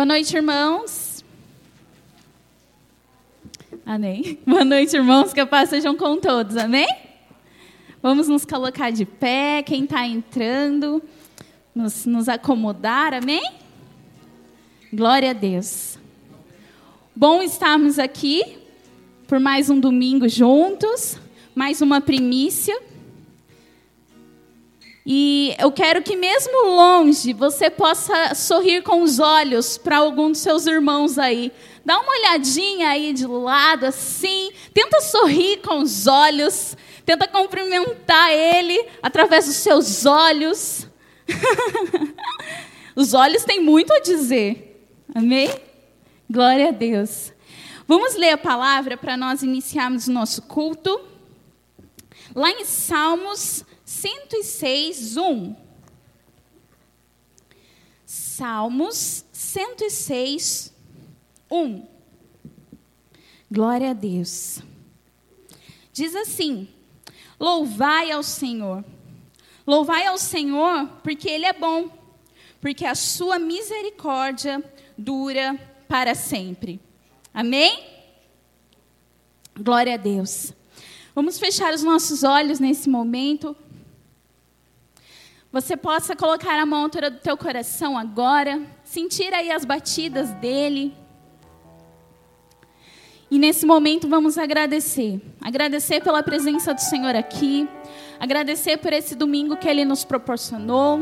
Boa noite, irmãos. Amém. Boa noite, irmãos. Que a paz sejam com todos. Amém? Vamos nos colocar de pé. Quem está entrando, nos, nos acomodar. Amém? Glória a Deus. Bom estarmos aqui por mais um domingo juntos, mais uma primícia. E eu quero que, mesmo longe, você possa sorrir com os olhos para algum dos seus irmãos aí. Dá uma olhadinha aí de lado, assim. Tenta sorrir com os olhos. Tenta cumprimentar ele através dos seus olhos. os olhos têm muito a dizer. Amém? Glória a Deus. Vamos ler a palavra para nós iniciarmos o nosso culto. Lá em Salmos 106, 1. Salmos 106, 1. Glória a Deus. Diz assim: Louvai ao Senhor. Louvai ao Senhor, porque Ele é bom, porque a sua misericórdia dura para sempre. Amém? Glória a Deus. Vamos fechar os nossos olhos nesse momento você possa colocar a mão à altura do teu coração agora, sentir aí as batidas dele. E nesse momento vamos agradecer. Agradecer pela presença do Senhor aqui. Agradecer por esse domingo que ele nos proporcionou.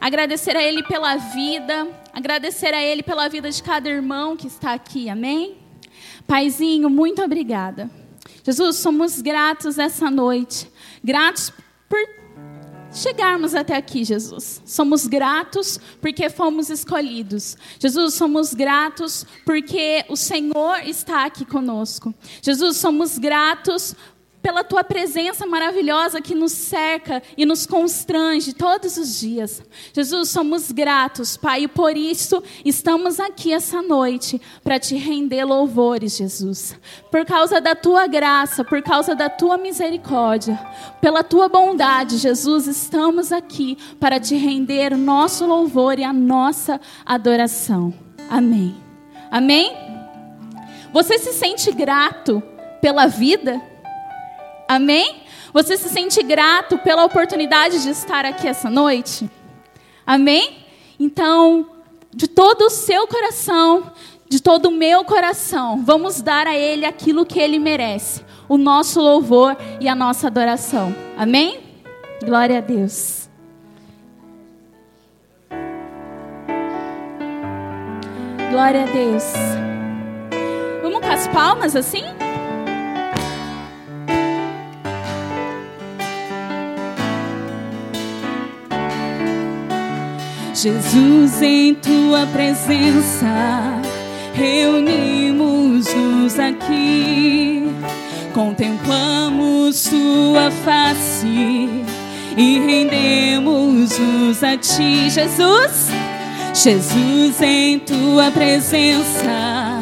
Agradecer a ele pela vida. Agradecer a ele pela vida de cada irmão que está aqui. Amém? Paizinho, muito obrigada. Jesus, somos gratos essa noite. Gratos por chegarmos até aqui, Jesus. Somos gratos porque fomos escolhidos. Jesus, somos gratos porque o Senhor está aqui conosco. Jesus, somos gratos pela tua presença maravilhosa que nos cerca e nos constrange todos os dias. Jesus, somos gratos, Pai, e por isso estamos aqui essa noite para te render louvores, Jesus. Por causa da tua graça, por causa da tua misericórdia, pela tua bondade, Jesus, estamos aqui para te render nosso louvor e a nossa adoração. Amém. Amém? Você se sente grato pela vida? Amém? Você se sente grato pela oportunidade de estar aqui essa noite? Amém? Então, de todo o seu coração, de todo o meu coração, vamos dar a Ele aquilo que Ele merece: o nosso louvor e a nossa adoração. Amém? Glória a Deus. Glória a Deus. Vamos com as palmas assim? Jesus, em tua presença, reunimos-nos aqui, contemplamos tua face e rendemos-nos a ti, Jesus. Jesus, em tua presença,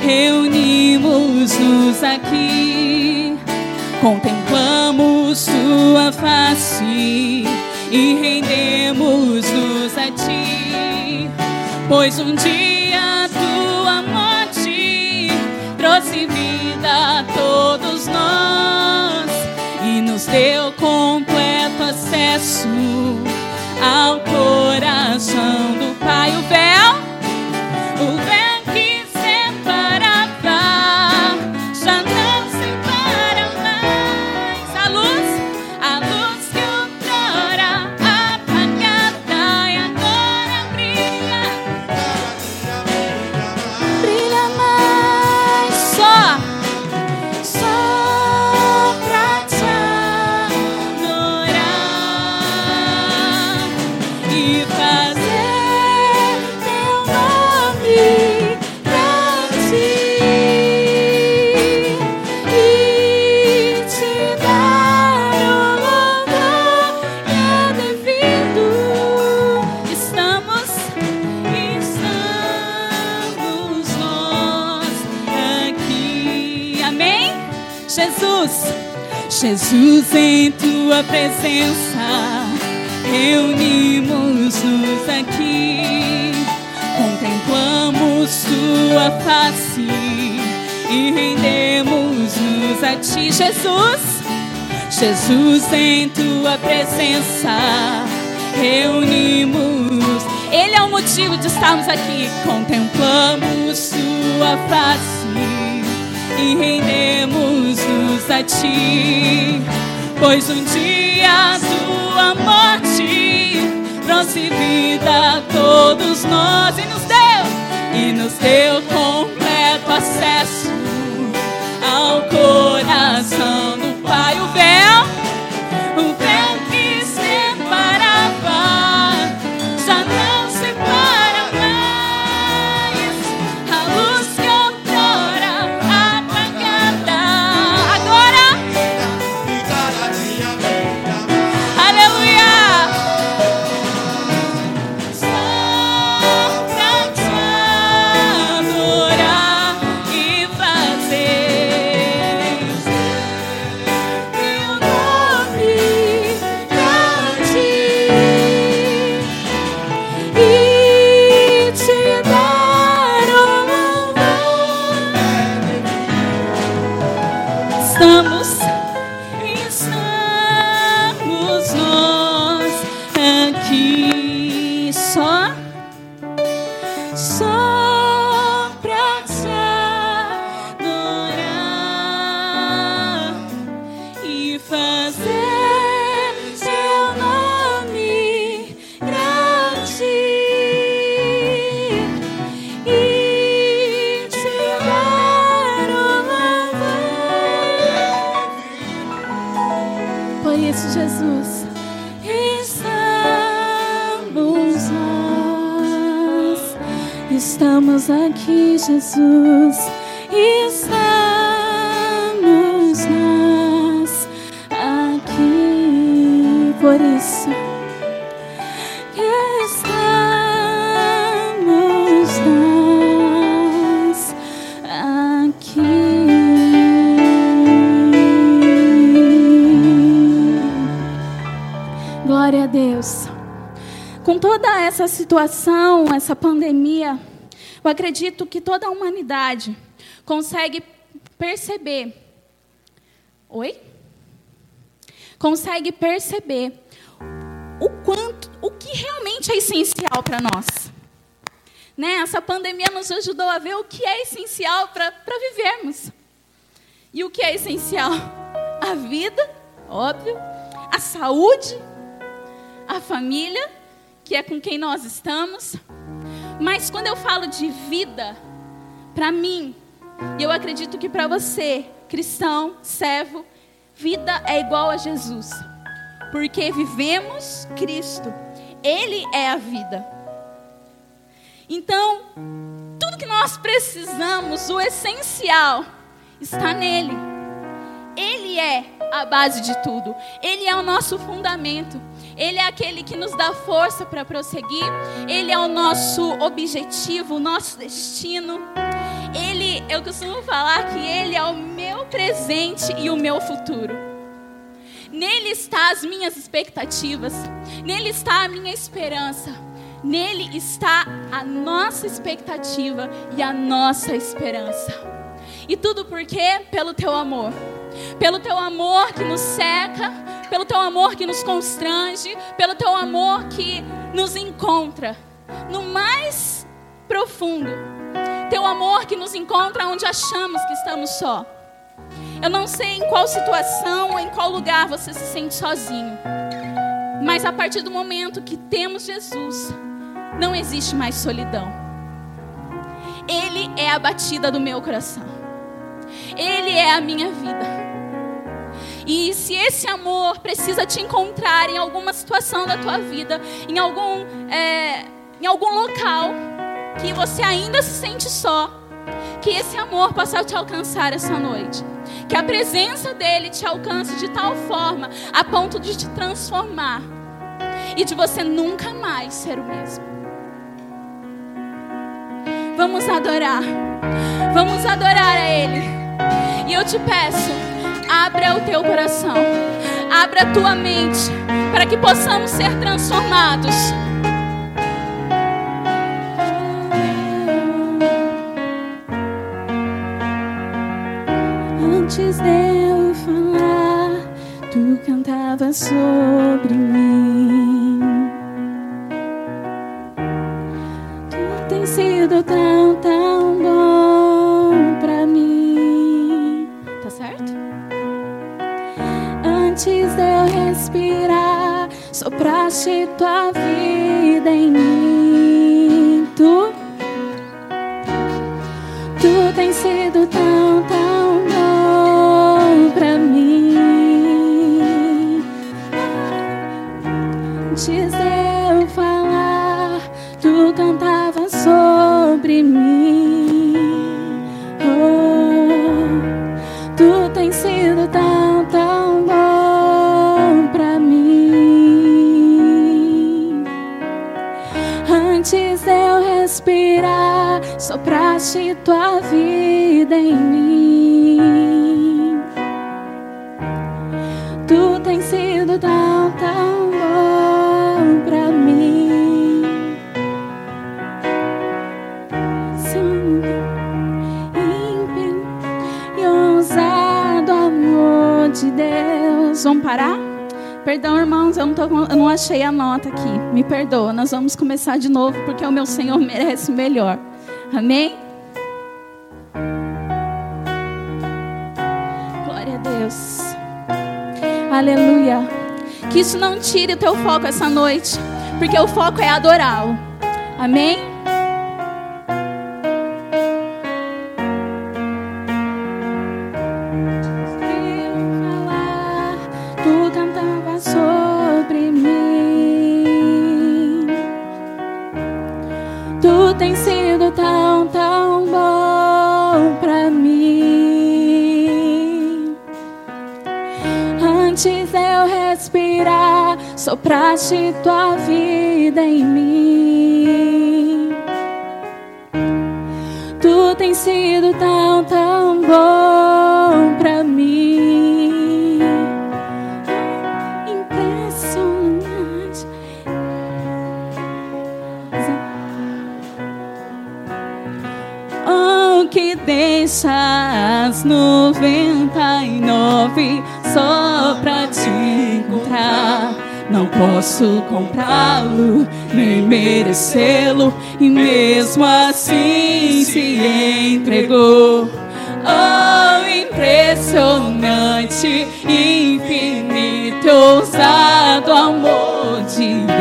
reunimos-nos aqui, contemplamos tua face e rendemos-nos a ti, pois um dia tua morte trouxe vida a todos nós e nos deu completo acesso ao coração do Pai. O véu, presença, reunimos-nos aqui, contemplando tua face e rendemos-nos a ti, Jesus. Jesus, em tua presença, reunimos. Ele é o motivo de estarmos aqui. Contemplamos tua face e rendemos-nos a ti. Pois um dia tua morte trouxe vida a todos nós e nos deu, e nos deu completo acesso Jesus, estamos nós aqui. Por isso, estamos nós aqui. Glória a Deus. Com toda essa situação, essa pandemia, eu acredito que toda a humanidade consegue perceber. Oi? Consegue perceber o quanto, o que realmente é essencial para nós. Né? Essa pandemia nos ajudou a ver o que é essencial para vivermos. E o que é essencial? A vida, óbvio, a saúde, a família, que é com quem nós estamos. Mas quando eu falo de vida, para mim, e eu acredito que para você, cristão, servo, vida é igual a Jesus. Porque vivemos Cristo. Ele é a vida. Então, tudo que nós precisamos, o essencial, está nele. Ele é a base de tudo. Ele é o nosso fundamento. Ele é aquele que nos dá força para prosseguir. Ele é o nosso objetivo, o nosso destino. Ele, eu costumo falar que ele é o meu presente e o meu futuro. Nele está as minhas expectativas. Nele está a minha esperança. Nele está a nossa expectativa e a nossa esperança. E tudo por quê? Pelo teu amor. Pelo teu amor que nos seca, pelo teu amor que nos constrange, pelo teu amor que nos encontra no mais profundo. Teu amor que nos encontra onde achamos que estamos só. Eu não sei em qual situação ou em qual lugar você se sente sozinho. Mas a partir do momento que temos Jesus, não existe mais solidão. Ele é a batida do meu coração. Ele é a minha vida. E se esse amor precisa te encontrar em alguma situação da tua vida, em algum, é, em algum local que você ainda se sente só, que esse amor possa te alcançar essa noite. Que a presença dele te alcance de tal forma a ponto de te transformar e de você nunca mais ser o mesmo. Vamos adorar. Vamos adorar a Ele. E eu te peço, Abra o teu coração, abra a tua mente, para que possamos ser transformados. Antes de eu falar, tu cantava sobre mim. Sopraste tua vida em mim. Tu, tu tens sido tão, tão bom pra mim. Antes sopraste tua vida em mim. Tu tens sido tão, tão bom pra mim. Santo, ímpio e ousado amor de Deus. Vamos parar? Perdão, irmãos, eu não, tô, eu não achei a nota aqui. Me perdoa, nós vamos começar de novo porque o meu Senhor merece melhor. Amém? Glória a Deus. Aleluia. Que isso não tire o teu foco essa noite, porque o foco é adorá-lo. Amém? Tua vida posso comprá-lo, nem merecê-lo, e mesmo assim se entregou. Oh, impressionante, infinito, ousado amor de Deus.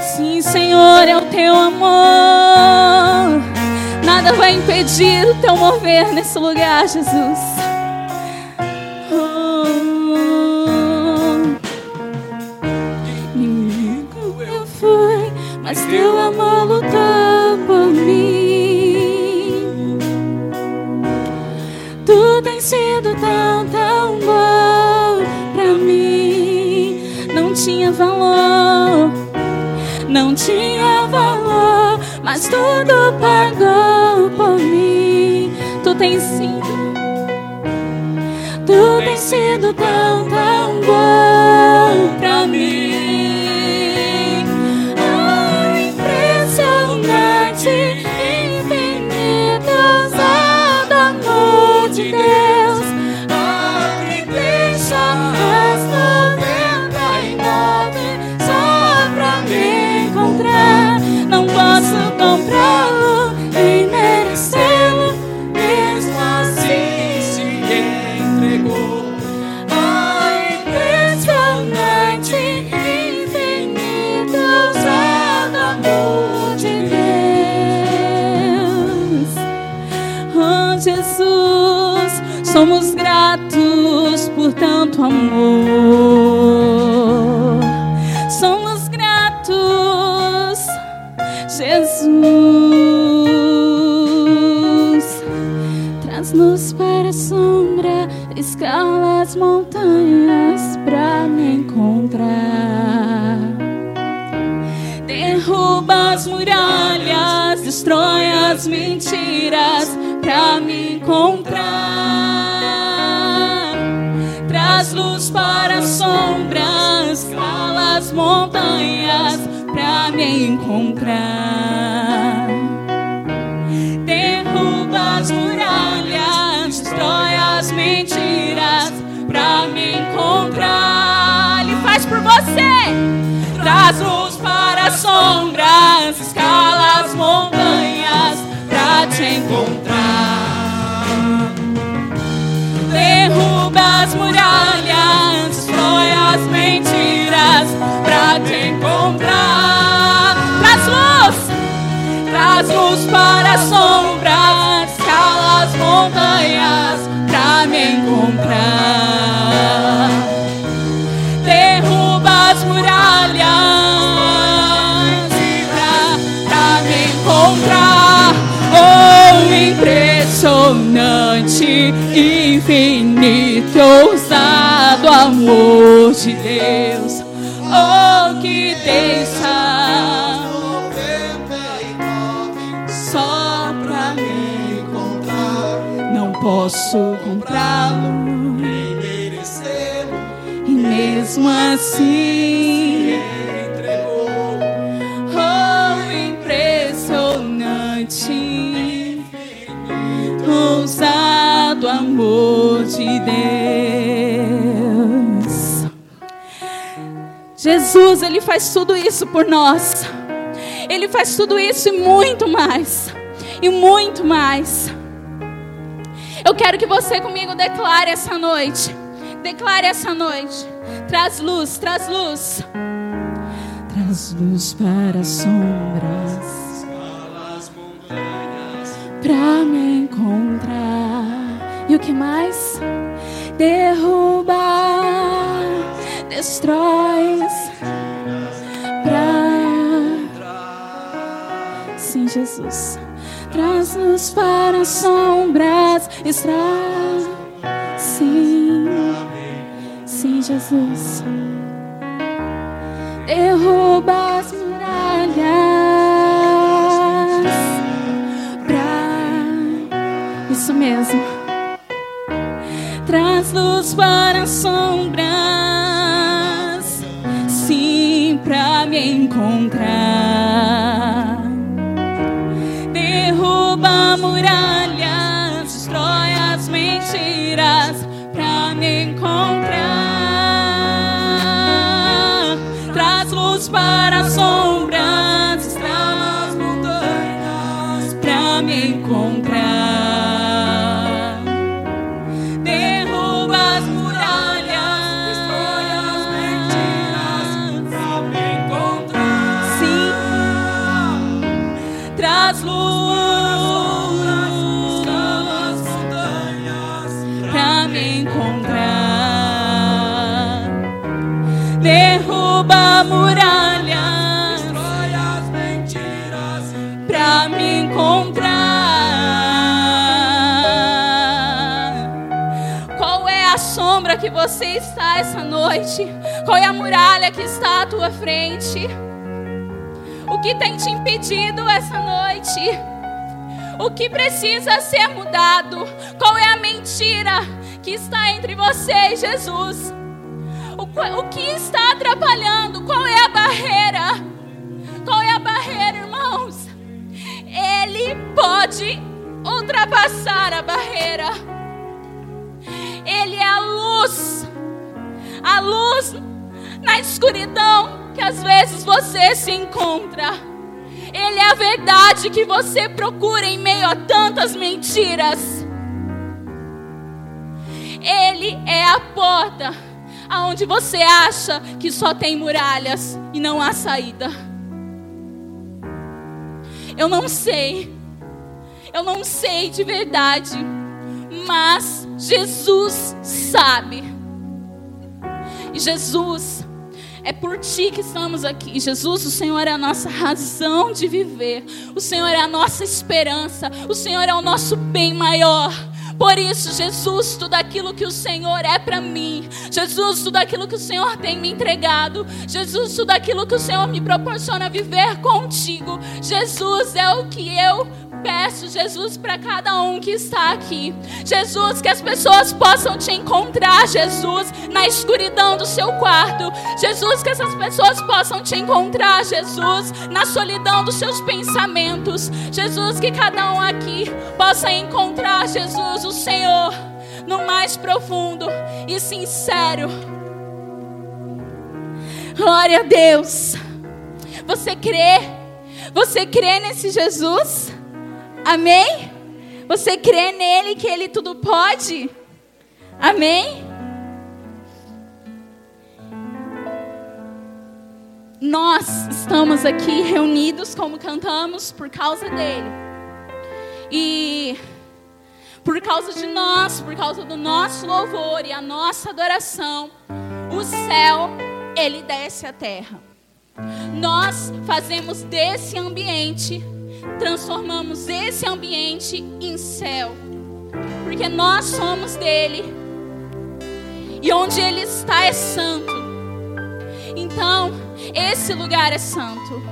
Sim, Senhor, é o teu amor. Nada vai impedir o teu mover nesse lugar, Jesus. Mas teu amor lutou por mim. Tu tens sido tão, tão bom pra mim. Não tinha valor não tinha valor, mas tudo pagou por mim. Tu tens sido, tu tens sido tão, tão bom pra mim. Somos gratos, Jesus. Traz-nos para a sombra, escala as montanhas pra me encontrar. Derruba as muralhas, destrói as mentiras pra me me encontrar. Derruba as muralhas, destrói as mentiras pra me encontrar. Ele faz por você. Traz luz para as sombras, escala as montanhas pra te encontrar. Derruba as muralhas, destrói as mentiras pra te encontrar. Luz para as sombras, escala as montanhas para me encontrar. Derruba as muralhas para me encontrar. Oh, impressionante, infinito, ousado amor de Deus. Posso comprá-lo. E mesmo assim, oh, impressionante, ousado amor de Deus. Jesus, Ele faz tudo isso por nós. Ele faz tudo isso e muito mais. E muito mais. Quero que você comigo declare essa noite. Declare essa noite. Traz luz, traz luz. Traz luz para as sombras. Pra me encontrar. E o que mais? Derruba, destrói. Sim, Jesus. Traz luz para as sombras. Extrai. Sim. Sim, Jesus. Derruba as muralhas pra isso mesmo. Traz luz para as sombras, sim, pra me encontrar. Para as você está essa noite? Qual é a muralha que está à tua frente? O que tem te impedido essa noite? O que precisa ser mudado? Qual é a mentira que está entre você e Jesus? O, o que está atrapalhando? Qual é a barreira? Qual é a barreira, irmãos? Ele pode ultrapassar a barreira. É a luz. A luz na escuridão que às vezes você se encontra. Ele é a verdade que você procura em meio a tantas mentiras. Ele é a porta aonde você acha que só tem muralhas e não há saída. Eu não sei. Eu não sei de verdade, mas Jesus sabe. E Jesus, é por ti que estamos aqui. Jesus, o Senhor é a nossa razão de viver. O Senhor é a nossa esperança. O Senhor é o nosso bem maior. Por isso, Jesus, tudo aquilo que o Senhor é para mim. Jesus, tudo aquilo que o Senhor tem me entregado. Jesus, tudo aquilo que o Senhor me proporciona viver contigo. Jesus é o que eu peço, Jesus, para cada um que está aqui. Jesus, que as pessoas possam te encontrar, Jesus, na escuridão do seu quarto. Jesus, que essas pessoas possam te encontrar, Jesus, na solidão dos seus pensamentos. Jesus, que cada um aqui possa encontrar, Jesus, o Senhor no mais profundo e sincero. Glória a Deus. Você crê? Você crê nesse Jesus? Amém? Você crê nele que ele tudo pode? Amém? Nós estamos aqui reunidos como cantamos por causa dele. E por causa de nós, por causa do nosso louvor e a nossa adoração, o céu, ele desce à terra. Nós fazemos desse ambiente, transformamos esse ambiente em céu. Porque nós somos dele. E onde ele está é santo. Então, esse lugar é santo.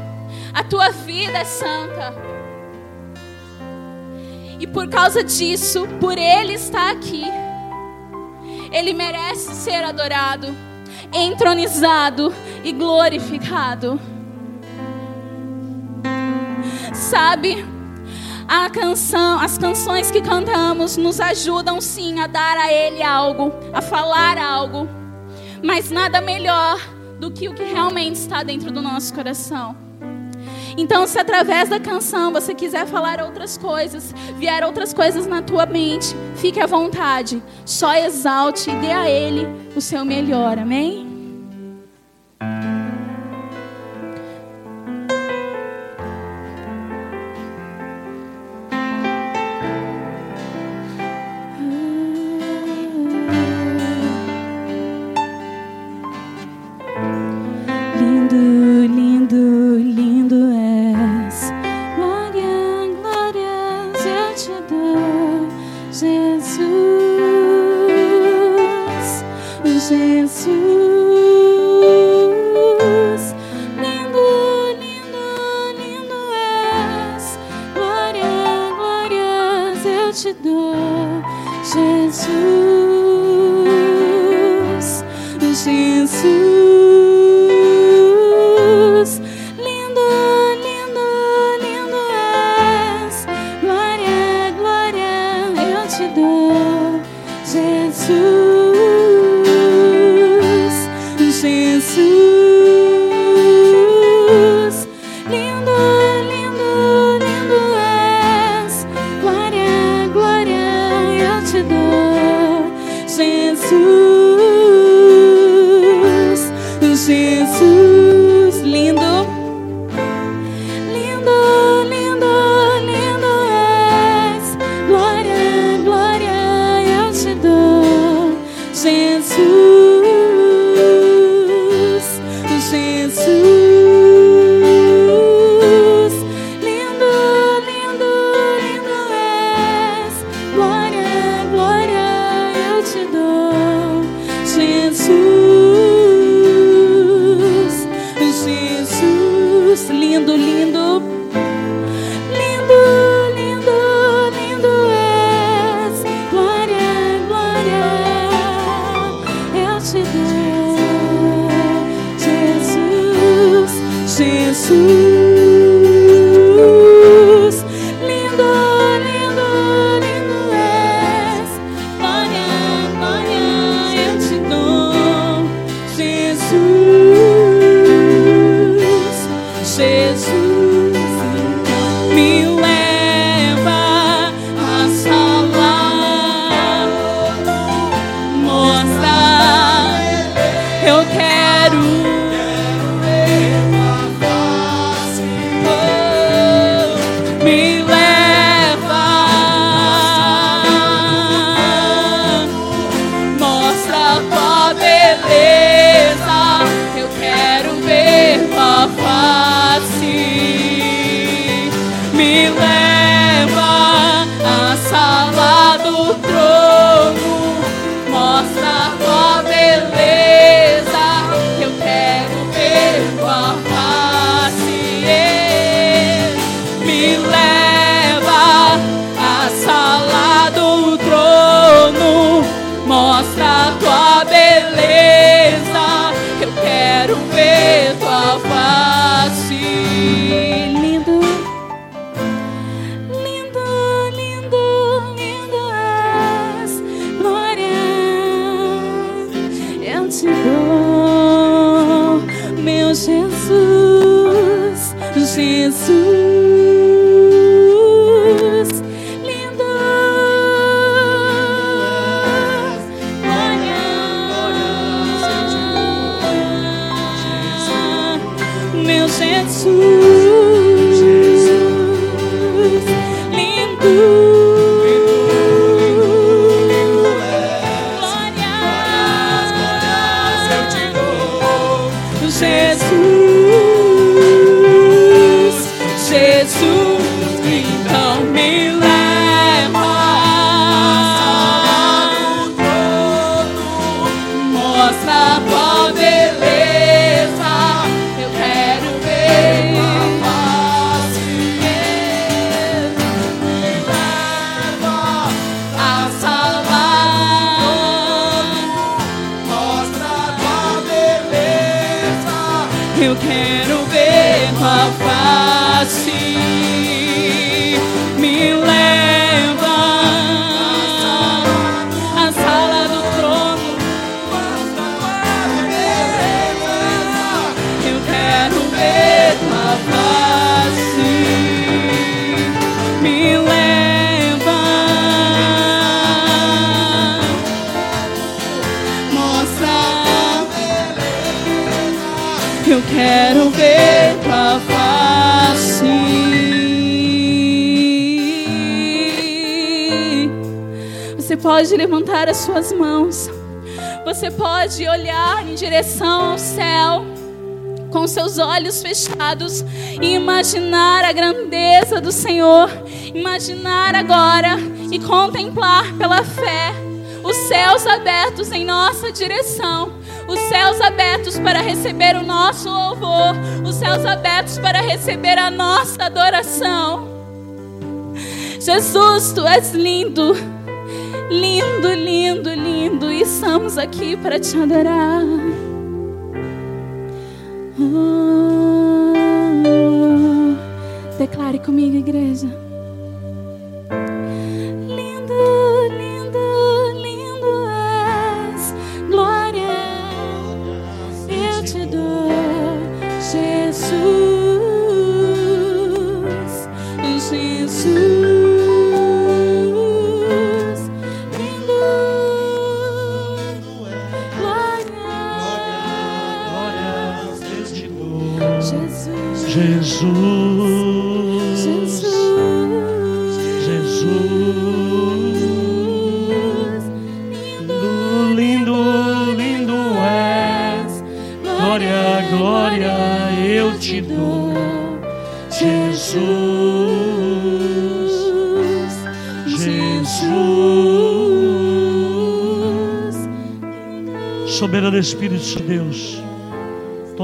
A tua vida é santa. E por causa disso, por ele estar aqui, ele merece ser adorado, entronizado e glorificado. Sabe, a canção, as canções que cantamos nos ajudam sim a dar a ele algo, a falar algo. Mas nada melhor do que o que realmente está dentro do nosso coração. Então, se através da canção você quiser falar outras coisas, vier outras coisas na tua mente, fique à vontade. Só exalte e dê a Ele o seu melhor. Amém? Levantar as suas mãos. Você pode olhar em direção ao céu com seus olhos fechados e imaginar a grandeza do Senhor. Imaginar agora e contemplar pela fé os céus abertos em nossa direção. Os céus abertos para receber o nosso louvor, os céus abertos para receber a nossa adoração. Jesus, tu és lindo, lindo, lindo, lindo, e estamos aqui para te adorar. Oh, declare comigo, igreja.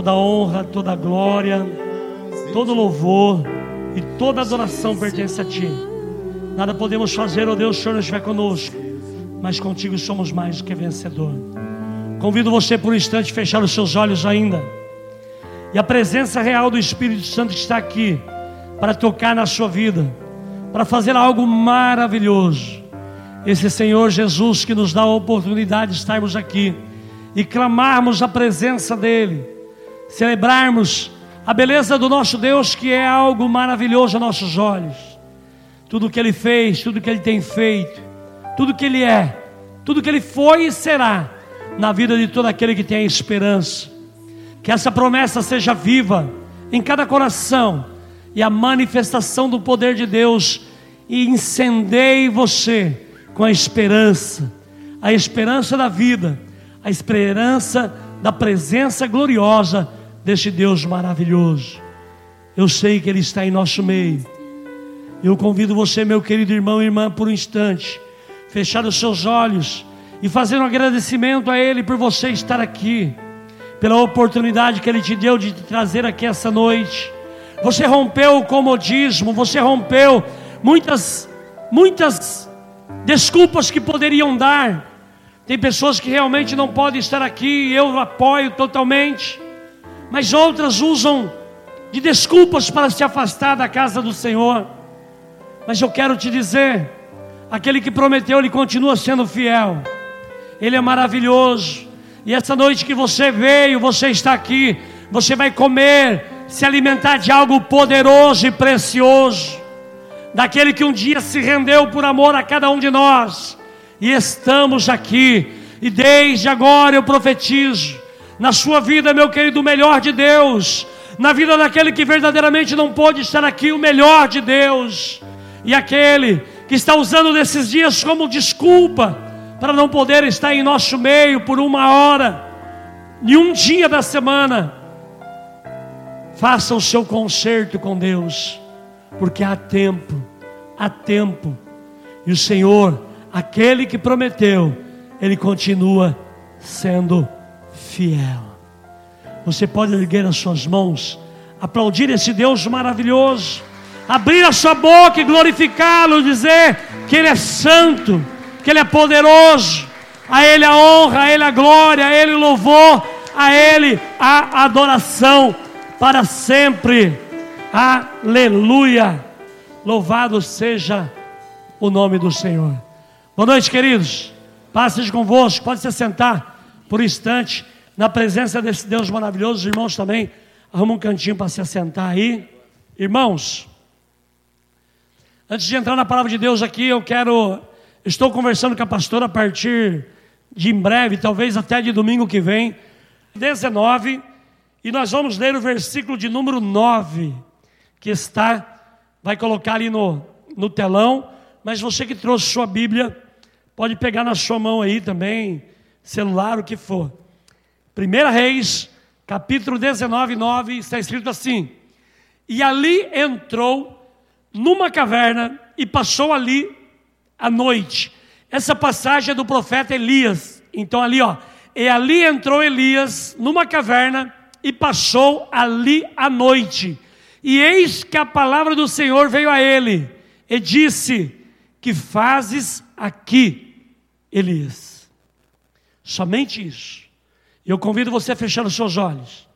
Toda honra, toda glória, todo louvor e toda adoração pertence a Ti. Nada podemos fazer, ó Deus, se o Senhor não estiver conosco, mas contigo somos mais do que vencedor. Convido você por um instante a fechar os seus olhos ainda. E a presença real do Espírito Santo está aqui para tocar na sua vida, para fazer algo maravilhoso. Esse Senhor Jesus que nos dá a oportunidade de estarmos aqui e clamarmos a presença dEle, celebrarmos a beleza do nosso Deus, que é algo maravilhoso aos nossos olhos. Tudo que Ele fez, tudo que Ele tem feito, tudo que Ele é, tudo que Ele foi e será na vida de todo aquele que tem esperança. Que essa promessa seja viva em cada coração e a manifestação do poder de Deus e incendeie você com a esperança, a esperança da vida, a esperança da presença gloriosa deste Deus maravilhoso. Eu sei que Ele está em nosso meio. Eu convido você, meu querido irmão e irmã, por um instante, fechar os seus olhos e fazer um agradecimento a Ele por você estar aqui, pela oportunidade que Ele te deu de te trazer aqui essa noite. Você rompeu o comodismo, você rompeu muitas, muitas desculpas que poderiam dar. Tem pessoas que realmente não podem estar aqui, eu apoio totalmente, mas outras usam de desculpas para se afastar da casa do Senhor. Mas eu quero te dizer, aquele que prometeu, ele continua sendo fiel. Ele é maravilhoso. E essa noite que você veio, você está aqui, você vai comer, se alimentar de algo poderoso e precioso, daquele que um dia se rendeu por amor a cada um de nós, e estamos aqui, e desde agora eu profetizo, na sua vida, meu querido, o melhor de Deus, na vida daquele que verdadeiramente não pôde estar aqui, o melhor de Deus, e aquele que está usando desses dias como desculpa para não poder estar em nosso meio por uma hora, e um dia da semana, faça o seu concerto com Deus, porque há tempo, há tempo, e o Senhor, aquele que prometeu, Ele continua sendo fiel. Você pode erguer as suas mãos, aplaudir esse Deus maravilhoso, abrir a sua boca e glorificá-lo, dizer que Ele é santo, que Ele é poderoso, a Ele a honra, a Ele a glória, a Ele o louvor, a Ele a adoração para sempre. Aleluia! Louvado seja o nome do Senhor. Boa noite, queridos. Paz seja convosco. Pode se sentar por um instante na presença desse Deus maravilhoso. Os irmãos também arrumam um cantinho para se assentar aí. Irmãos, antes de entrar na palavra de Deus aqui, eu quero. Estou conversando com a pastora a partir de em breve, talvez até de domingo que vem, 19, e nós vamos ler o versículo de número 9, que está, vai colocar ali no, no telão, mas você que trouxe sua Bíblia, pode pegar na sua mão aí também, celular, o que for. 1 Reis, capítulo 19, 9, está escrito assim: E ali entrou numa caverna e passou ali a noite. Essa passagem é do profeta Elias. Então, ali, ó, e ali entrou Elias numa caverna e passou ali a noite. E eis que a palavra do Senhor veio a ele e disse: Que fazes aqui, Elias? Somente isso. Eu convido você a fechar os seus olhos.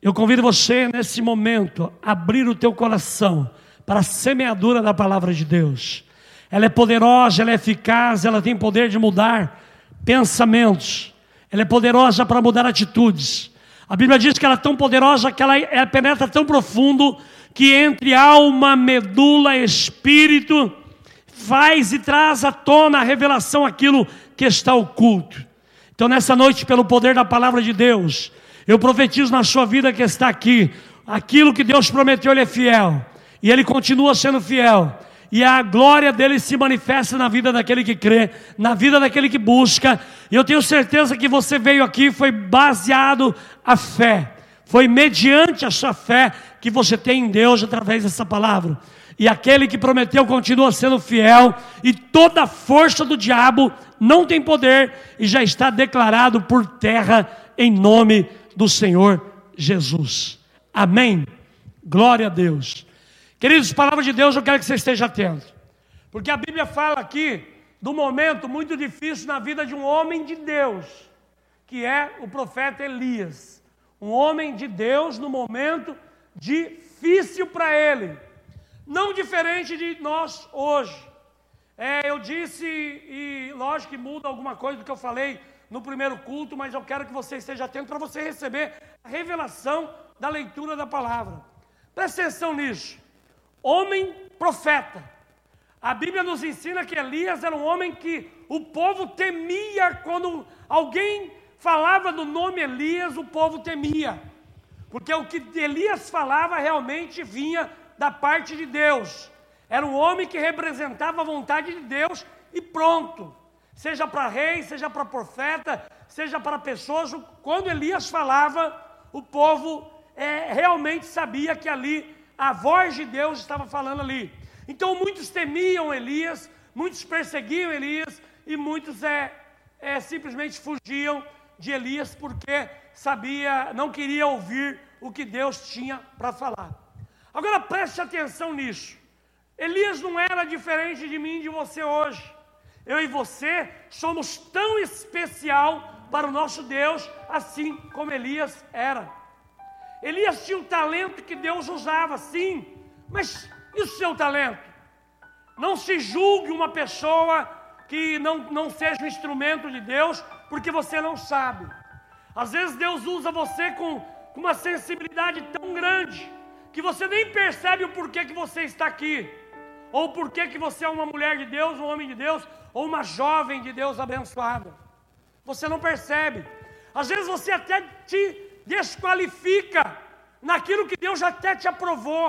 Eu convido você nesse momento a abrir o teu coração para a semeadura da palavra de Deus. Ela é poderosa, ela é eficaz, ela tem poder de mudar pensamentos. Ela é poderosa para mudar atitudes. A Bíblia diz que ela é tão poderosa que ela, ela penetra tão profundo que entre alma, medula, espírito, faz e traz à tona a revelação aquilo que está oculto. Então, nessa noite, pelo poder da palavra de Deus, eu profetizo na sua vida que está aqui, aquilo que Deus prometeu, Ele é fiel, e Ele continua sendo fiel, e a glória dele se manifesta na vida daquele que crê, na vida daquele que busca, e eu tenho certeza que você veio aqui foi baseado a fé, foi mediante a sua fé que você tem em Deus através dessa palavra. E aquele que prometeu continua sendo fiel, e toda a força do diabo não tem poder e já está declarado por terra em nome do Senhor Jesus. Amém. Glória a Deus. Queridos, palavra de Deus, eu quero que você esteja atento. Porque a Bíblia fala aqui do momento muito difícil na vida de um homem de Deus, que é o profeta Elias. Um homem de Deus no momento difícil para ele. Não diferente de nós hoje. É, eu disse, e lógico que muda alguma coisa do que eu falei no primeiro culto, mas eu quero que você esteja atento para você receber a revelação da leitura da palavra. Presta atenção nisso. Homem profeta. A Bíblia nos ensina que Elias era um homem que o povo temia quando alguém falava do nome Elias, o povo temia. Porque o que Elias falava realmente vinha da parte de Deus. Era um homem que representava a vontade de Deus e pronto. Seja para rei, seja para profeta, seja para pessoas. Quando Elias falava, o povo é, realmente sabia que ali a voz de Deus estava falando ali. Então muitos temiam Elias, muitos perseguiam Elias e muitos é, é, simplesmente fugiam de Elias porque sabia, não queria ouvir o que Deus tinha para falar. Agora preste atenção nisso. Elias não era diferente de mim e de você hoje. Eu e você somos tão especial para o nosso Deus, assim como Elias era. Elias tinha um talento que Deus usava, sim, mas e o seu talento? Não se julgue uma pessoa que não, não seja um instrumento de Deus, porque você não sabe. Às vezes Deus usa você com, com uma sensibilidade tão grande que você nem percebe o porquê que você está aqui, ou porquê que você é uma mulher de Deus, um homem de Deus, ou uma jovem de Deus abençoada. Você não percebe. Às vezes você até te desqualifica naquilo que Deus já até te aprovou,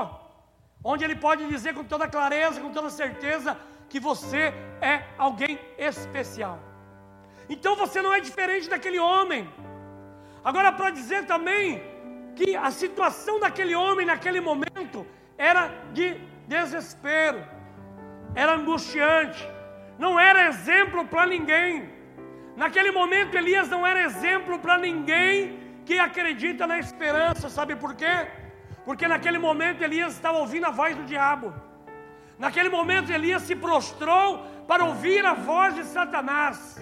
onde Ele pode dizer com toda clareza, com toda certeza, que você é alguém especial. Então você não é diferente daquele homem. Agora, para dizer também que a situação daquele homem naquele momento era de desespero, era angustiante, não era exemplo para ninguém. Naquele momento, Elias não era exemplo para ninguém que acredita na esperança, sabe por quê? Porque naquele momento Elias estava ouvindo a voz do diabo. Naquele momento Elias se prostrou para ouvir a voz de Satanás.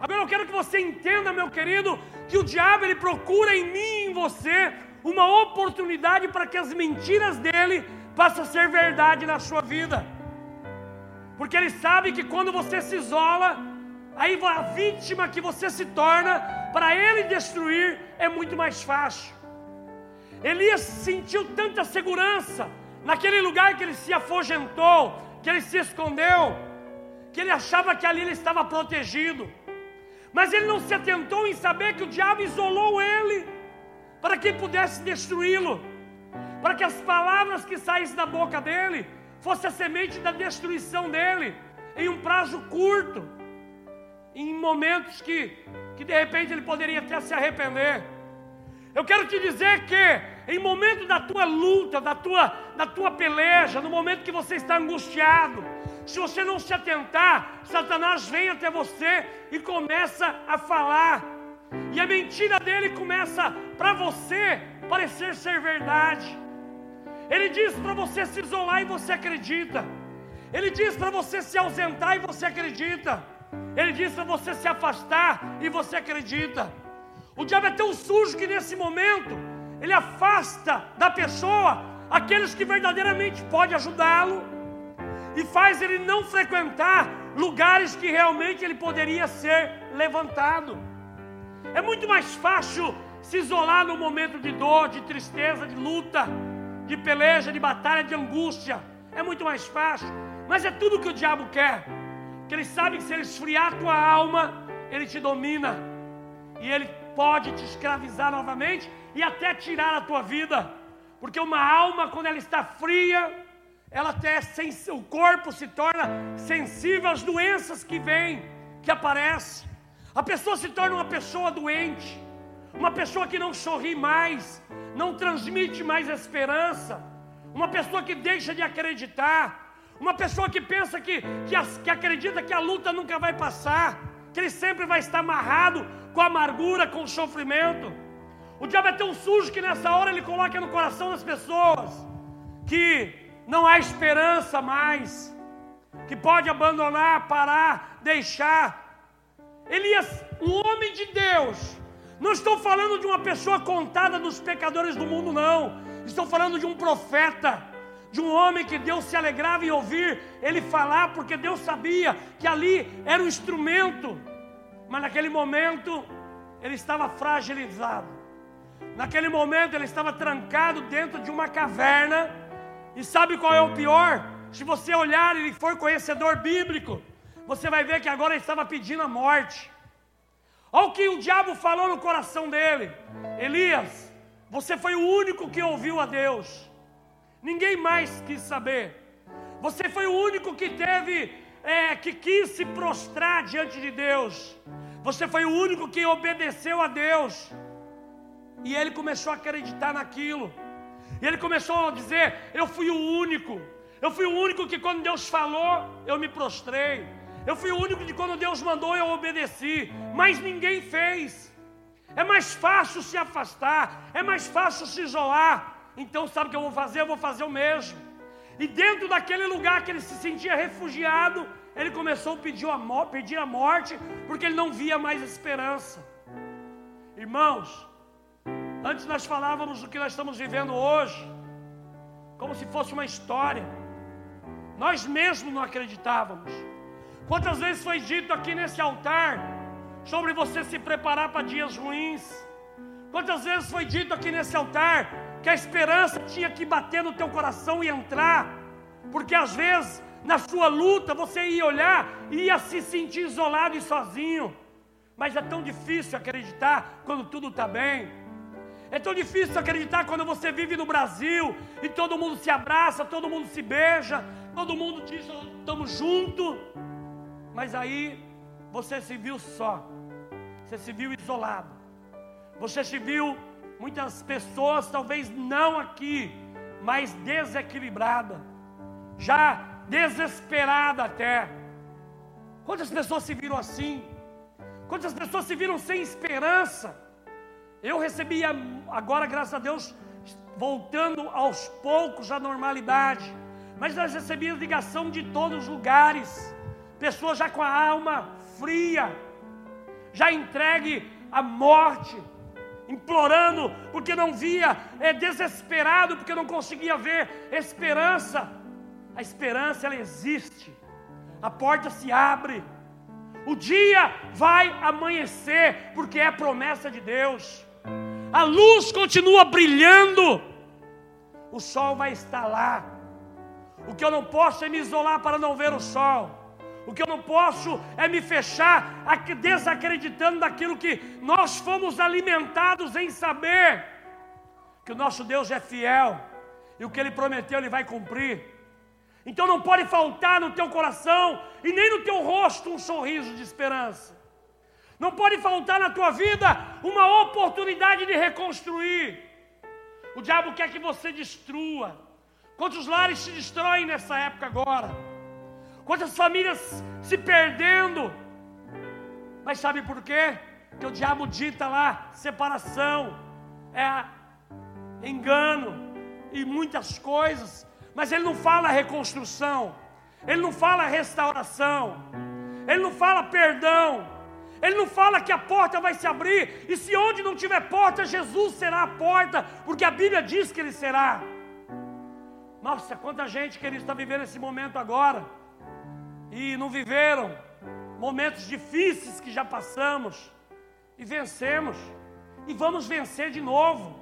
Agora eu quero que você entenda, meu querido, que o diabo ele procura em mim e em você uma oportunidade para que as mentiras dele passem a ser verdade na sua vida. Porque ele sabe que quando você se isola, aí a vítima que você se torna, para ele destruir é muito mais fácil. Elias sentiu tanta segurança naquele lugar que ele se afogentou, que ele se escondeu, que ele achava que ali ele estava protegido. Mas ele não se atentou em saber que o diabo isolou ele, para que pudesse destruí-lo, para que as palavras que saíssem da boca dele fosse a semente da destruição dele, em um prazo curto, em momentos que, que de repente ele poderia até se arrepender. Eu quero te dizer que em momento da tua luta, da tua, da tua peleja, no momento que você está angustiado, se você não se atentar, Satanás vem até você e começa a falar, e a mentira dele começa para você parecer ser verdade. Ele diz para você se isolar e você acredita. Ele diz para você se ausentar e você acredita. Ele diz para você se afastar e você acredita. O diabo é tão sujo que nesse momento ele afasta da pessoa aqueles que verdadeiramente podem ajudá-lo e faz ele não frequentar lugares que realmente ele poderia ser levantado. É muito mais fácil se isolar no momento de dor, de tristeza, de luta, de peleja, de batalha, de angústia. É muito mais fácil, mas é tudo que o diabo quer. Que ele sabe que se ele esfriar a tua alma, ele te domina e ele pode te escravizar novamente e até tirar a tua vida. Porque uma alma, quando ela está fria, ela até o corpo se torna sensível às doenças que vêm, que aparecem. A pessoa se torna uma pessoa doente, uma pessoa que não sorri mais, não transmite mais esperança, uma pessoa que deixa de acreditar, uma pessoa que pensa que, que, que acredita que a luta nunca vai passar, que ele sempre vai estar amarrado com a amargura, com o sofrimento. O diabo é tão sujo que nessa hora ele coloca no coração das pessoas que não há esperança mais, que pode abandonar, parar, deixar. Elias, um homem de Deus, não estou falando de uma pessoa contada dos pecadores do mundo, não. Estou falando de um profeta, de um homem que Deus se alegrava em ouvir ele falar, porque Deus sabia que ali era um instrumento mas naquele momento ele estava fragilizado. Naquele momento ele estava trancado dentro de uma caverna. E sabe qual é o pior? Se você olhar, ele foi conhecedor bíblico. Você vai ver que agora ele estava pedindo a morte. Olha o que o diabo falou no coração dele: Elias, você foi o único que ouviu a Deus. Ninguém mais quis saber. Você foi o único que teve é, que quis se prostrar diante de Deus. Você foi o único que obedeceu a Deus. E ele começou a acreditar naquilo. E ele começou a dizer: Eu fui o único. Eu fui o único que quando Deus falou, eu me prostrei. Eu fui o único que quando Deus mandou, eu obedeci. Mas ninguém fez. É mais fácil se afastar. É mais fácil se isolar. Então, sabe o que eu vou fazer? Eu vou fazer o mesmo. E dentro daquele lugar que ele se sentia refugiado, ele começou a pedir a, pedir a morte, porque ele não via mais esperança. Irmãos, antes nós falávamos do que nós estamos vivendo hoje, como se fosse uma história. Nós mesmos não acreditávamos. Quantas vezes foi dito aqui nesse altar sobre você se preparar para dias ruins. Quantas vezes foi dito aqui nesse altar que a esperança tinha que bater no teu coração e entrar, porque às vezes na sua luta você ia olhar e ia se sentir isolado e sozinho. Mas é tão difícil acreditar quando tudo está bem. É tão difícil acreditar quando você vive no Brasil e todo mundo se abraça, todo mundo se beija, todo mundo diz estamos juntos. Mas aí você se viu só, você se viu isolado, você se viu muitas pessoas, talvez não aqui, mas desequilibrada, já desesperada até. Quantas pessoas se viram assim? Quantas pessoas se viram sem esperança? Eu recebia, agora, graças a Deus, voltando aos poucos à normalidade, mas nós recebíamos ligação de todos os lugares, pessoas já com a alma fria, já entregue à morte, implorando porque não via, é desesperado porque não conseguia ver esperança. A esperança ela existe. A porta se abre. O dia vai amanhecer, porque é a promessa de Deus. A luz continua brilhando. O sol vai estar lá. O que eu não posso é me isolar para não ver o sol. O que eu não posso é me fechar desacreditando daquilo que nós fomos alimentados em saber que o nosso Deus é fiel e o que ele prometeu ele vai cumprir. Então não pode faltar no teu coração e nem no teu rosto um sorriso de esperança. Não pode faltar na tua vida uma oportunidade de reconstruir. O diabo quer que você destrua. Quantos lares se destroem nessa época agora? Quantas famílias se perdendo? Mas sabe por quê? Que o diabo dita lá separação, é engano e muitas coisas mas ele não fala reconstrução, ele não fala restauração, ele não fala perdão, ele não fala que a porta vai se abrir, e se onde não tiver porta, Jesus será a porta, porque a Bíblia diz que ele será. Nossa, quanta gente que ele está vivendo esse momento agora, e não viveram momentos difíceis que já passamos, e vencemos, e vamos vencer de novo,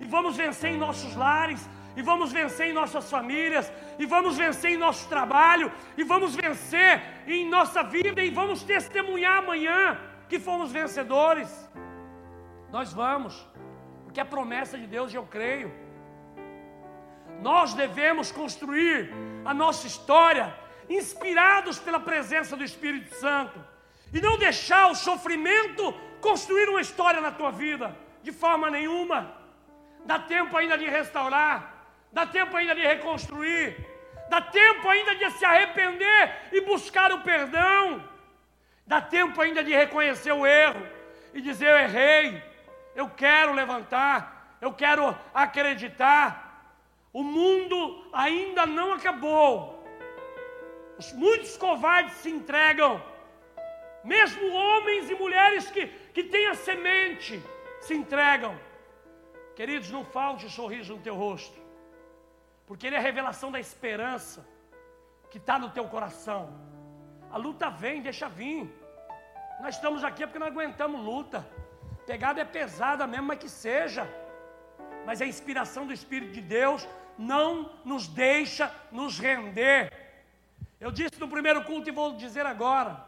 e vamos vencer em nossos lares, e vamos vencer em nossas famílias, e vamos vencer em nosso trabalho, e vamos vencer em nossa vida, e vamos testemunhar amanhã que fomos vencedores. Nós vamos, porque é promessa de Deus, eu creio. Nós devemos construir a nossa história inspirados pela presença do Espírito Santo, e não deixar o sofrimento construir uma história na tua vida, de forma nenhuma. Dá tempo ainda de restaurar dá tempo ainda de reconstruir, dá tempo ainda de se arrepender e buscar o perdão, dá tempo ainda de reconhecer o erro e dizer: Eu errei, eu quero levantar, eu quero acreditar. O mundo ainda não acabou. Muitos covardes se entregam, mesmo homens e mulheres que, que têm a semente se entregam. Queridos, não falte sorriso no teu rosto porque Ele é a revelação da esperança que está no teu coração. A luta vem, deixa vir. Nós estamos aqui porque não aguentamos luta. Pegada é pesada mesmo, mas que seja. Mas a inspiração do Espírito de Deus não nos deixa nos render. Eu disse no primeiro culto e vou dizer agora.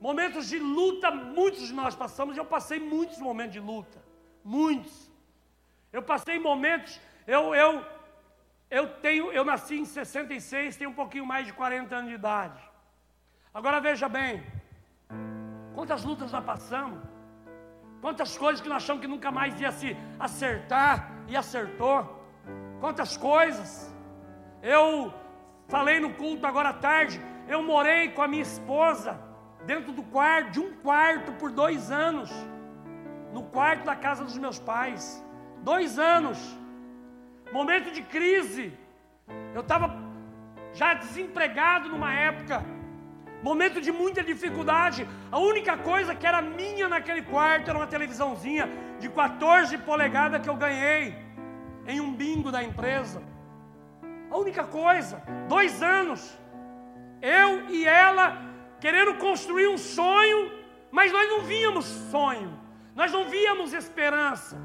Momentos de luta, muitos de nós passamos, eu passei muitos momentos de luta. Muitos. Eu passei momentos, eu, eu eu tenho, eu nasci em 66, tenho um pouquinho mais de 40 anos de idade. Agora veja bem, quantas lutas nós passamos, quantas coisas que nós achamos que nunca mais ia se acertar e acertou, quantas coisas. Eu falei no culto agora à tarde, eu morei com a minha esposa dentro do quarto, de um quarto por dois anos, no quarto da casa dos meus pais, dois anos momento de crise. Eu estava já desempregado numa época, momento de muita dificuldade. A única coisa que era minha naquele quarto era uma televisãozinha de 14 polegadas que eu ganhei em um bingo da empresa. A única coisa, dois anos, eu e ela querendo construir um sonho Mas nós não víamos sonho, nós não víamos esperança.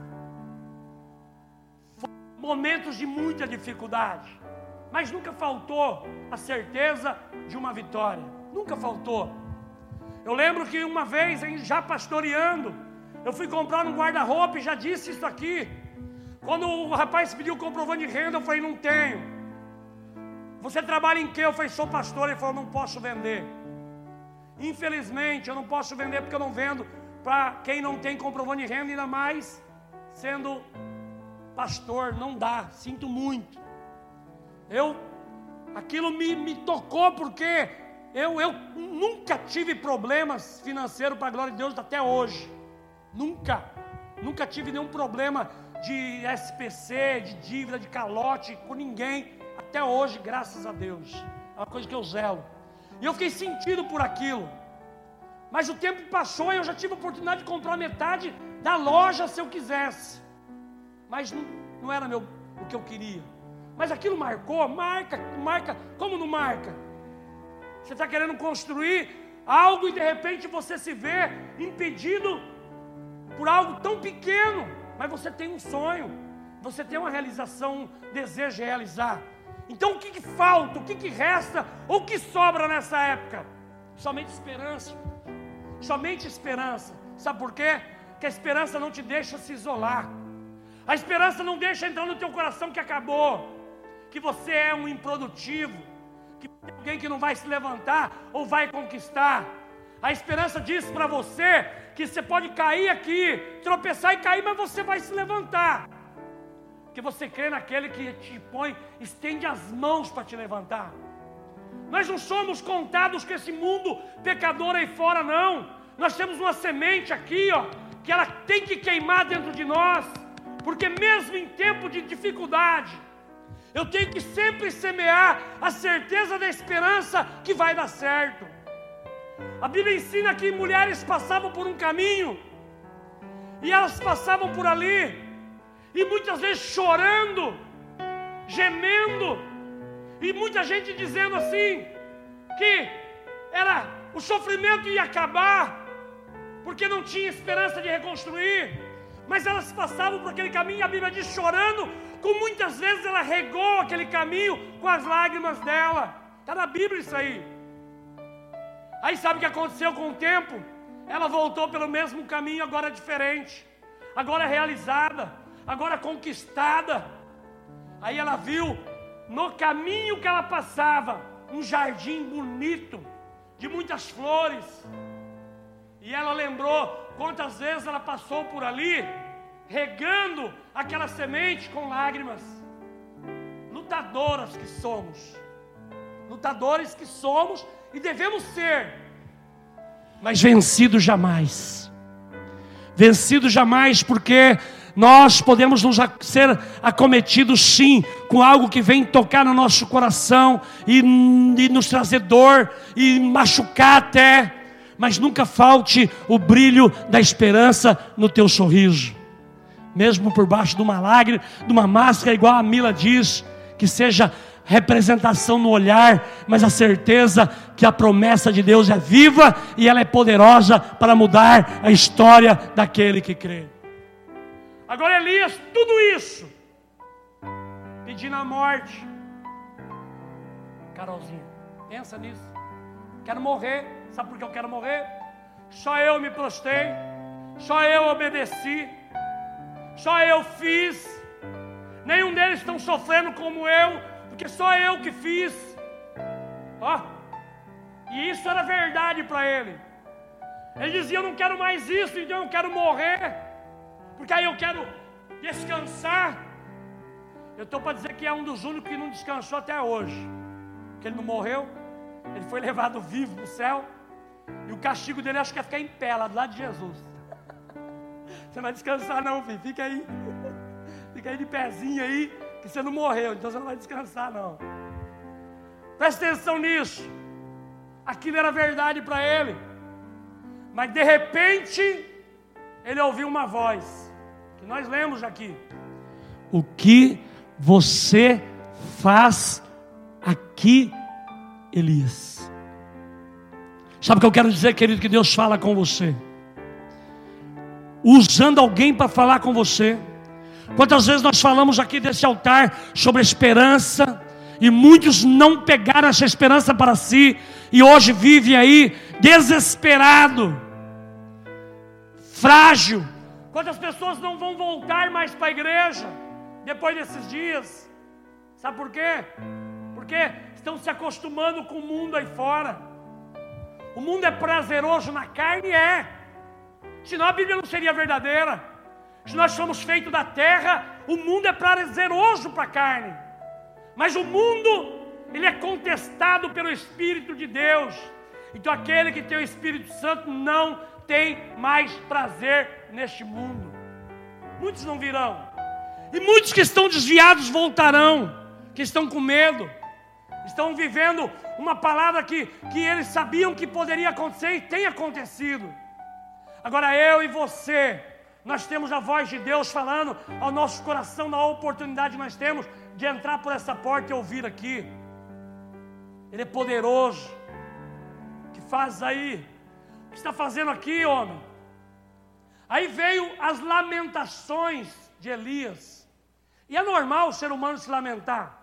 Momentos de muita dificuldade, mas nunca faltou a certeza de uma vitória. Nunca faltou. Eu lembro que uma vez, já pastoreando, eu fui comprar um guarda-roupa e já disse isso aqui. Quando o rapaz pediu comprovante de renda, eu falei, não tenho. Você trabalha em quê? Eu falei, sou pastor. Ele falou, não posso vender. Infelizmente, eu não posso vender porque eu não vendo para quem não tem comprovante de renda, ainda mais sendo pastor. Não dá, sinto muito. Eu, aquilo me, me tocou porque eu, eu nunca tive problemas financeiros para a glória de Deus até hoje. Nunca. Nunca tive nenhum problema de SPC, de dívida, de calote com ninguém. Até hoje, graças a Deus. É uma coisa que eu zelo. E eu fiquei sentido por aquilo. Mas o tempo passou e eu já tive a oportunidade de comprar metade da loja se eu quisesse. Mas não, não era meu, o que eu queria. Mas aquilo marcou, marca, marca. Como não marca? Você está querendo construir algo e de repente você se vê impedido por algo tão pequeno, mas você tem um sonho, você tem uma realização, um desejo de realizar. Então o que, que falta, o que, que resta, ou o que sobra nessa época? Somente esperança. Somente esperança. Sabe por quê? Que a esperança não te deixa se isolar. A esperança não deixa entrar no teu coração que acabou, que você é um improdutivo, que tem alguém que não vai se levantar ou vai conquistar. A esperança diz para você que você pode cair aqui, tropeçar e cair, mas você vai se levantar que você crê naquele que te põe, estende as mãos para te levantar. Nós não somos contados com esse mundo pecador aí fora, não. Nós temos uma semente aqui, ó, que ela tem que queimar dentro de nós, porque mesmo em tempo de dificuldade, eu tenho que sempre semear a certeza da esperança que vai dar certo. A Bíblia ensina que mulheres passavam por um caminho, e elas passavam por ali, e muitas vezes chorando, gemendo, e muita gente dizendo assim que era o sofrimento ia acabar, porque não tinha esperança de reconstruir, mas elas passavam por aquele caminho, e a Bíblia diz chorando, com muitas vezes ela regou aquele caminho com as lágrimas dela. Está na Bíblia isso aí. Aí sabe o que aconteceu com o tempo? Ela voltou pelo mesmo caminho, agora diferente, agora realizada agora conquistada. Aí ela viu no caminho que ela passava um jardim bonito, de muitas flores. E ela lembrou quantas vezes ela passou por ali, regando aquela semente com lágrimas. Lutadoras que somos, lutadores que somos e devemos ser, mas vencidos jamais. Vencidos jamais, porque nós podemos nos, ser acometidos sim com algo que vem tocar no nosso coração e, e nos trazer dor e machucar até, mas nunca falte o brilho da esperança no teu sorriso, mesmo por baixo de uma lágrima, de uma máscara, igual a Mila diz, que seja representação no olhar, mas a certeza que a promessa de Deus é viva e ela é poderosa para mudar a história daquele que crê. Agora Elias, tudo isso, pedindo a morte. Carolzinha, pensa nisso. Quero morrer. Sabe por que eu quero morrer? Só eu me prostei, só eu obedeci, só eu fiz. Nenhum deles estão sofrendo como eu, porque só eu que fiz. Ó, e isso era verdade para ele. Ele dizia: Eu não quero mais isso, então eu quero morrer porque aí eu quero descansar. Eu estou para dizer que é um dos únicos que não descansou até hoje, que ele não morreu, ele foi levado vivo para o céu, e o castigo dele acho que é ficar em pé lá do lado de Jesus. Você não vai descansar não, filho, fica aí, fica aí de pezinho aí, que você não morreu, então você não vai descansar não. Presta atenção nisso. Aquilo era verdade para ele. Mas de repente, ele ouviu uma voz que nós lemos aqui. O que você faz aqui, Elias? Sabe o que eu quero dizer, querido? Que Deus fala com você, usando alguém para falar com você. Quantas vezes nós falamos aqui desse altar sobre esperança, e muitos não pegaram essa esperança para si, e hoje vive aí desesperado, frágil. Quantas pessoas não vão voltar mais para a igreja depois desses dias? Sabe por quê? Porque estão se acostumando com o mundo aí fora. O mundo é prazeroso na carne, é. Senão a Bíblia não seria verdadeira. Se nós somos feitos da terra, o mundo é prazeroso para a carne. Mas o mundo, ele é contestado pelo Espírito de Deus. Então aquele que tem o Espírito Santo não tem mais prazer neste mundo. Muitos não virão. E muitos que estão desviados voltarão, que estão com medo, estão vivendo uma palavra que, que eles sabiam que poderia acontecer e tem acontecido. Agora eu e você, nós temos a voz de Deus falando ao nosso coração na oportunidade que nós temos de entrar por essa porta e ouvir aqui. Ele é poderoso. Que faz aí? O que está fazendo aqui, homem? Aí veio as lamentações de Elias. E é normal o ser humano se lamentar.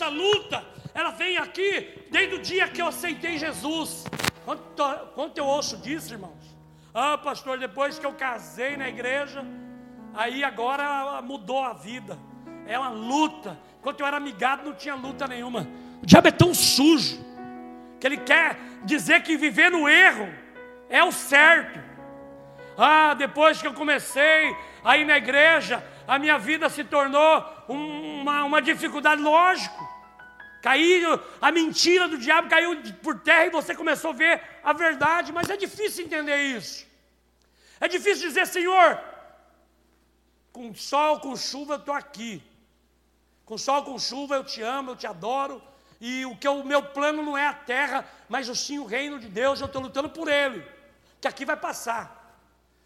Essa luta, ela vem aqui desde o dia que eu aceitei Jesus. Quanto, quanto eu ouço disso, irmãos? Ah, pastor, depois que eu casei na igreja, aí agora mudou a vida. É uma luta. Quando eu era amigado, não tinha luta nenhuma. O diabo é tão sujo que ele quer dizer que viver no erro é o certo. Ah, depois que eu comecei a ir na igreja, a minha vida se tornou uma, uma dificuldade, lógico. Caiu, a mentira do diabo caiu por terra e você começou a ver a verdade, mas é difícil entender isso. É difícil dizer, Senhor, com sol, com chuva eu estou aqui. Com sol, com chuva eu te amo, eu te adoro. E o que o meu plano não é a terra, mas sim o reino de Deus, eu estou lutando por ele. Que aqui vai passar.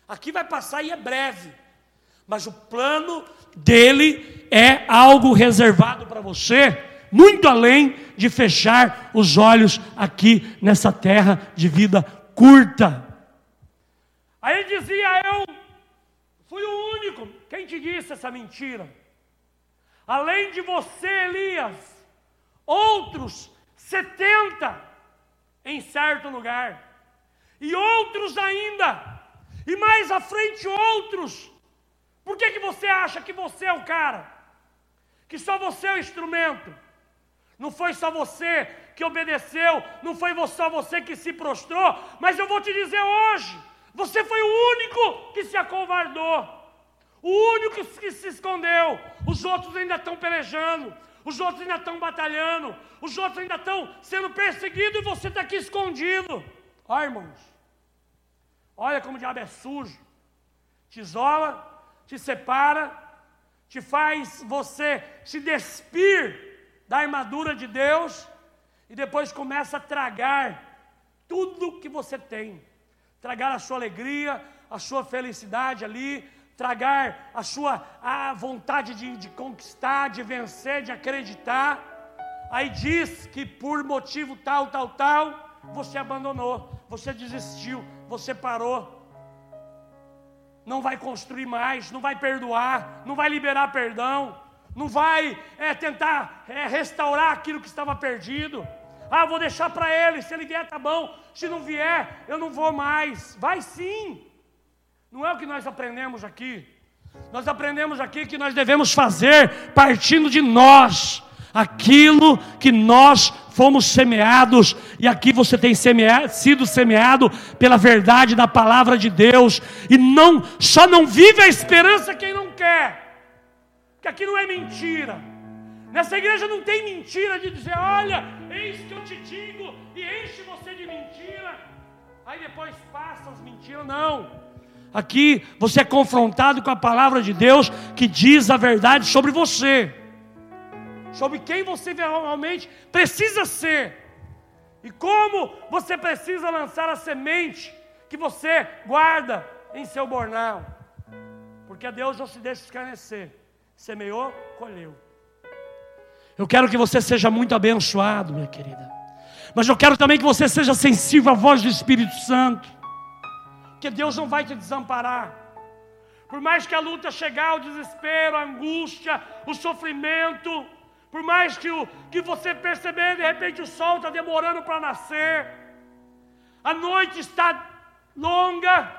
Aqui vai passar e é breve. Mas o plano dele é algo reservado para você, muito além de fechar os olhos aqui nessa terra de vida curta. Aí dizia: Eu fui o único. Quem te disse essa mentira? Além de você, Elias, outros 70 em certo lugar, e outros ainda, e mais à frente outros. Por que, que você acha que você é o cara? Que só você é o instrumento? Não foi só você que obedeceu, não foi só você que se prostrou, mas eu vou te dizer hoje: você foi o único que se acovardou. O único que se escondeu, os outros ainda estão pelejando, os outros ainda estão batalhando, os outros ainda estão sendo perseguidos e você está aqui escondido. Olha, irmãos, olha como o diabo é sujo, te isola, te separa, te faz você se despir da armadura de Deus e depois começa a tragar tudo que você tem, tragar a sua alegria, a sua felicidade ali, tragar a sua a vontade de, de conquistar, de vencer, de acreditar. Aí diz que por motivo tal, tal, tal, você abandonou, você desistiu, você parou. Não vai construir mais, não vai perdoar, não vai liberar perdão, não vai é, tentar é, restaurar aquilo que estava perdido. Ah, vou deixar para ele, se ele vier tá bom, se não vier, eu não vou mais. Vai sim. Não é o que nós aprendemos aqui. Nós aprendemos aqui que nós devemos fazer partindo de nós aquilo que nós fomos semeados, e aqui você tem sido semeado pela verdade da palavra de Deus, e não só não vive a esperança quem não quer, que aqui não é mentira. Nessa igreja não tem mentira de dizer, olha, eis que eu te digo, e enche você de mentira, aí depois passa as mentiras, não. Aqui você é confrontado com a palavra de Deus que diz a verdade sobre você sobre quem você realmente precisa ser e como você precisa lançar a semente que você guarda em seu bornal. Porque Deus não se deixa escarnecer. Semeou, colheu. Eu quero que você seja muito abençoado, minha querida. Mas eu quero também que você seja sensível à voz do Espírito Santo. Que Deus não vai te desamparar. Por mais que a luta chegar, o desespero, a angústia, o sofrimento, por mais que, o, que você perceber, de repente o sol está demorando para nascer, a noite está longa,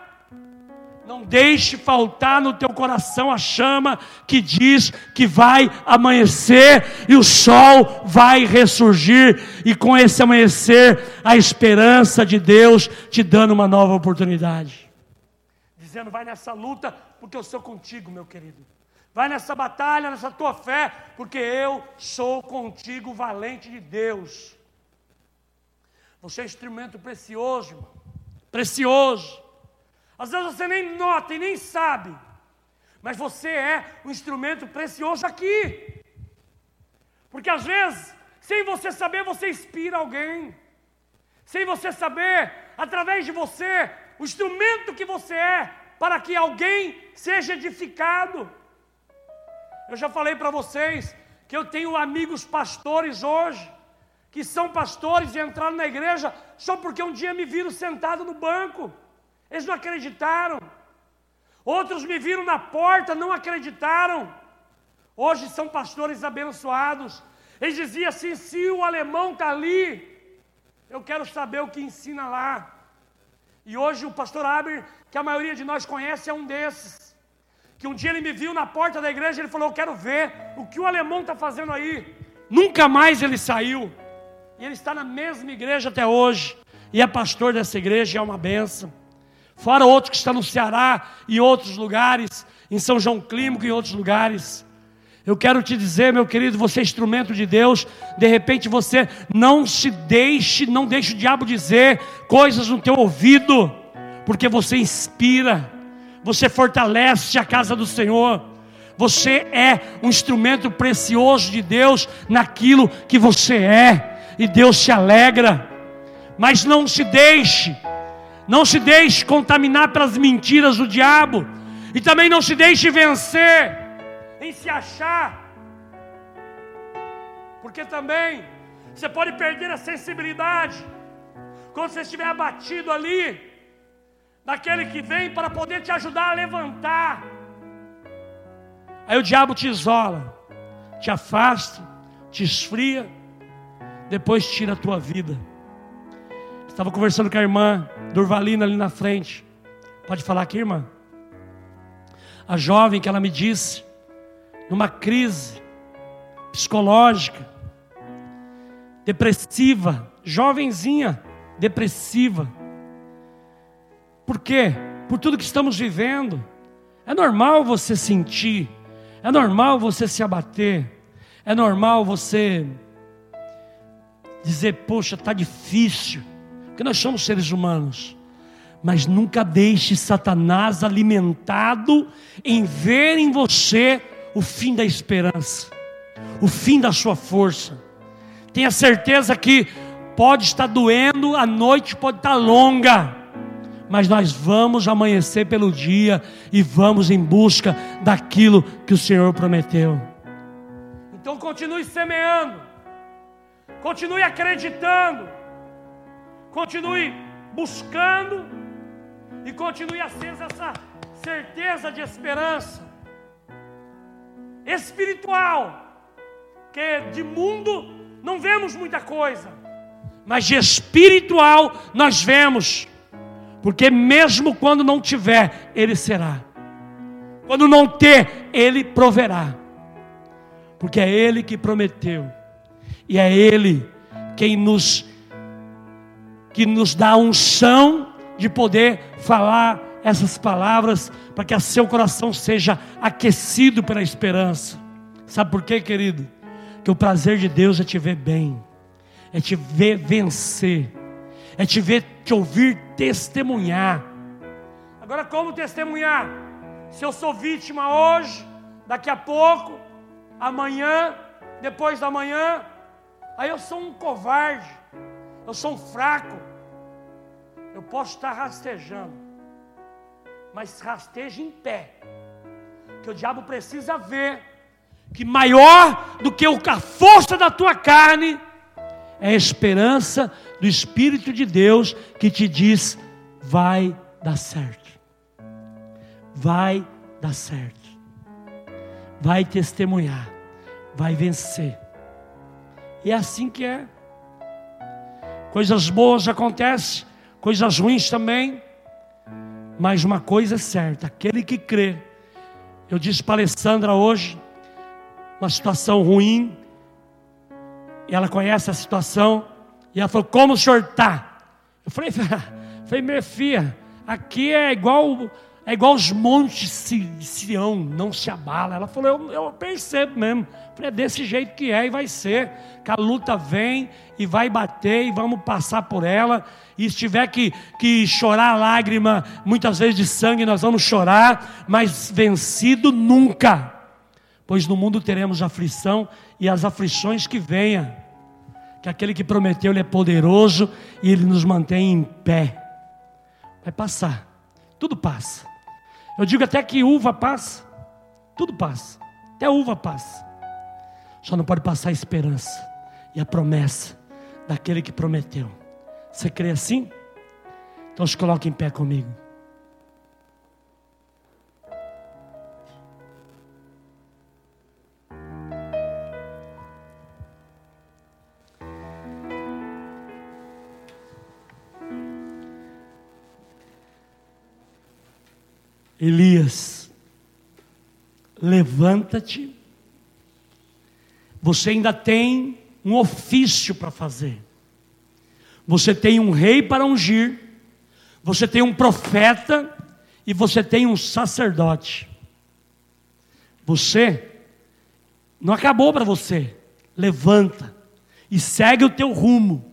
não deixe faltar no teu coração a chama que diz que vai amanhecer e o sol vai ressurgir, e com esse amanhecer, a esperança de Deus te dando uma nova oportunidade. Dizendo, vai nessa luta, porque eu sou contigo, meu querido. Vai nessa batalha, nessa tua fé, porque eu sou contigo, valente de Deus. Você é um instrumento precioso, irmão. Precioso. Às vezes você nem nota e nem sabe, mas você é um instrumento precioso aqui. Porque às vezes, sem você saber, você inspira alguém. Sem você saber, através de você, o instrumento que você é, para que alguém seja edificado. Eu já falei para vocês que eu tenho amigos pastores hoje, que são pastores e entraram na igreja só porque um dia me viram sentado no banco. Eles não acreditaram. Outros me viram na porta, não acreditaram. Hoje são pastores abençoados. Eles diziam assim: se o alemão está ali, eu quero saber o que ensina lá. E hoje o pastor Aber, que a maioria de nós conhece, é um desses que um dia ele me viu na porta da igreja, ele falou: Eu quero ver o que o alemão está fazendo aí. Nunca mais ele saiu. E ele está na mesma igreja até hoje. E é pastor dessa igreja, é uma benção. Fora outro que está no Ceará e outros lugares, em São João Clínico e outros lugares. Eu quero te dizer, meu querido, você é instrumento de Deus. De repente você não se deixe, não deixe o diabo dizer coisas no teu ouvido, porque você inspira você fortalece a casa do Senhor. Você é um instrumento precioso de Deus naquilo que você é, e Deus se alegra. Mas não se deixe, não se deixe contaminar pelas mentiras do diabo, e também não se deixe vencer em se achar, porque também você pode perder a sensibilidade quando você estiver abatido ali daquele que vem para poder te ajudar a levantar. Aí o diabo te isola, te afasta, te esfria, depois tira a tua vida. Estava conversando com a irmã Durvalina ali na frente. Pode falar aqui, irmã? A jovem que ela me disse, numa crise psicológica, depressiva, jovenzinha, depressiva por quê? Por tudo que estamos vivendo. É normal você sentir, é normal você se abater, é normal você dizer, poxa, está difícil, porque nós somos seres humanos. Mas nunca deixe Satanás alimentado em ver em você o fim da esperança, o fim da sua força. Tenha certeza que pode estar doendo, a noite pode estar longa mas nós vamos amanhecer pelo dia e vamos em busca daquilo que o Senhor prometeu. Então continue semeando, Continue acreditando. Continue buscando e continue acesa essa certeza de esperança espiritual, que de mundo não vemos muita coisa, mas de espiritual nós vemos, porque mesmo quando não tiver, Ele será, quando não ter, Ele proverá, porque é Ele que prometeu, e é Ele quem nos que nos dá unção de poder falar essas palavras para que seu coração seja aquecido pela esperança. Sabe por quê, querido? Que o prazer de Deus é te ver bem, é te ver vencer, é te ver te ouvir testemunhar. Agora, como testemunhar? Se eu sou vítima hoje, daqui a pouco, amanhã, depois da manhã, aí eu sou um covarde, eu sou fraco, eu posso estar rastejando, mas rasteja em pé, que o diabo precisa ver que maior do que a força da tua carne é a esperança do Espírito de Deus que te diz: vai dar certo, vai dar certo, vai testemunhar, vai vencer. E é assim que é. Coisas boas acontecem coisas ruins também. Mas uma coisa é certa: aquele que crê. Eu disse para a Alessandra hoje, uma situação ruim, e ela conhece a situação, e ela falou: Como o senhor está? Eu falei: falei Minha filha, aqui é igual é igual os montes de Sião, não se abala. Ela falou, eu, eu percebo mesmo. É desse jeito que é e vai ser. Que a luta vem e vai bater e vamos passar por ela. E se tiver que, que chorar lágrima, muitas vezes de sangue, nós vamos chorar, mas vencido nunca. Pois no mundo teremos aflição e as aflições que venham. Que aquele que prometeu, ele é poderoso e ele nos mantém em pé. Vai passar, tudo passa. Eu digo até que uva passa, tudo passa, até uva passa. Só não pode passar a esperança e a promessa daquele que prometeu. Você crê assim? Então se coloque em pé comigo. Elias, levanta-te. Você ainda tem um ofício para fazer. Você tem um rei para ungir. Você tem um profeta e você tem um sacerdote. Você não acabou para você. Levanta e segue o teu rumo.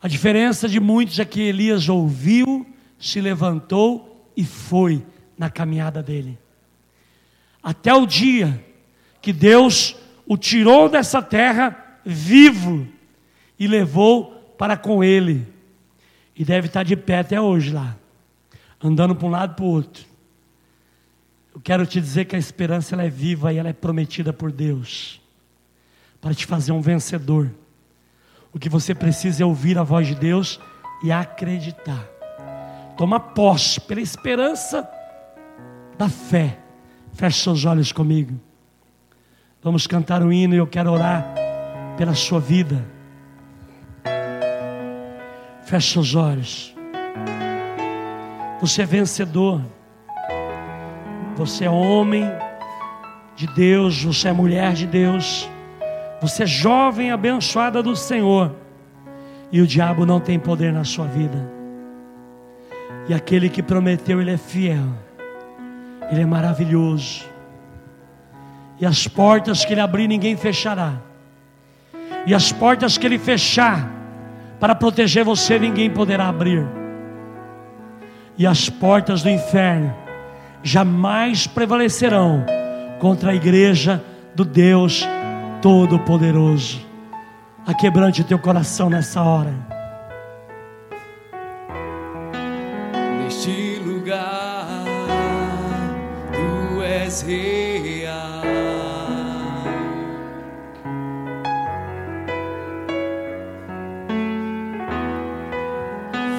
A diferença de muitos é que Elias ouviu, se levantou e foi na caminhada dele. Até o dia que Deus o tirou dessa terra vivo e levou para com ele. E deve estar de pé até hoje lá, andando para um lado e para o outro. Eu quero te dizer que a esperança ela é viva e ela é prometida por Deus para te fazer um vencedor. O que você precisa é ouvir a voz de Deus e acreditar. Toma posse pela esperança da fé. Feche seus olhos comigo. Vamos cantar um hino e eu quero orar pela sua vida. Feche seus olhos. Você é vencedor. Você é homem de Deus, você é mulher de Deus. Você é jovem abençoada do Senhor. E o diabo não tem poder na sua vida. E aquele que prometeu, ele é fiel. Ele é maravilhoso. E as portas que ele abrir, ninguém fechará. E as portas que ele fechar, para proteger você, ninguém poderá abrir. E as portas do inferno jamais prevalecerão contra a igreja do Deus Todo-Poderoso. Aquebrante o teu coração nessa hora. mais real.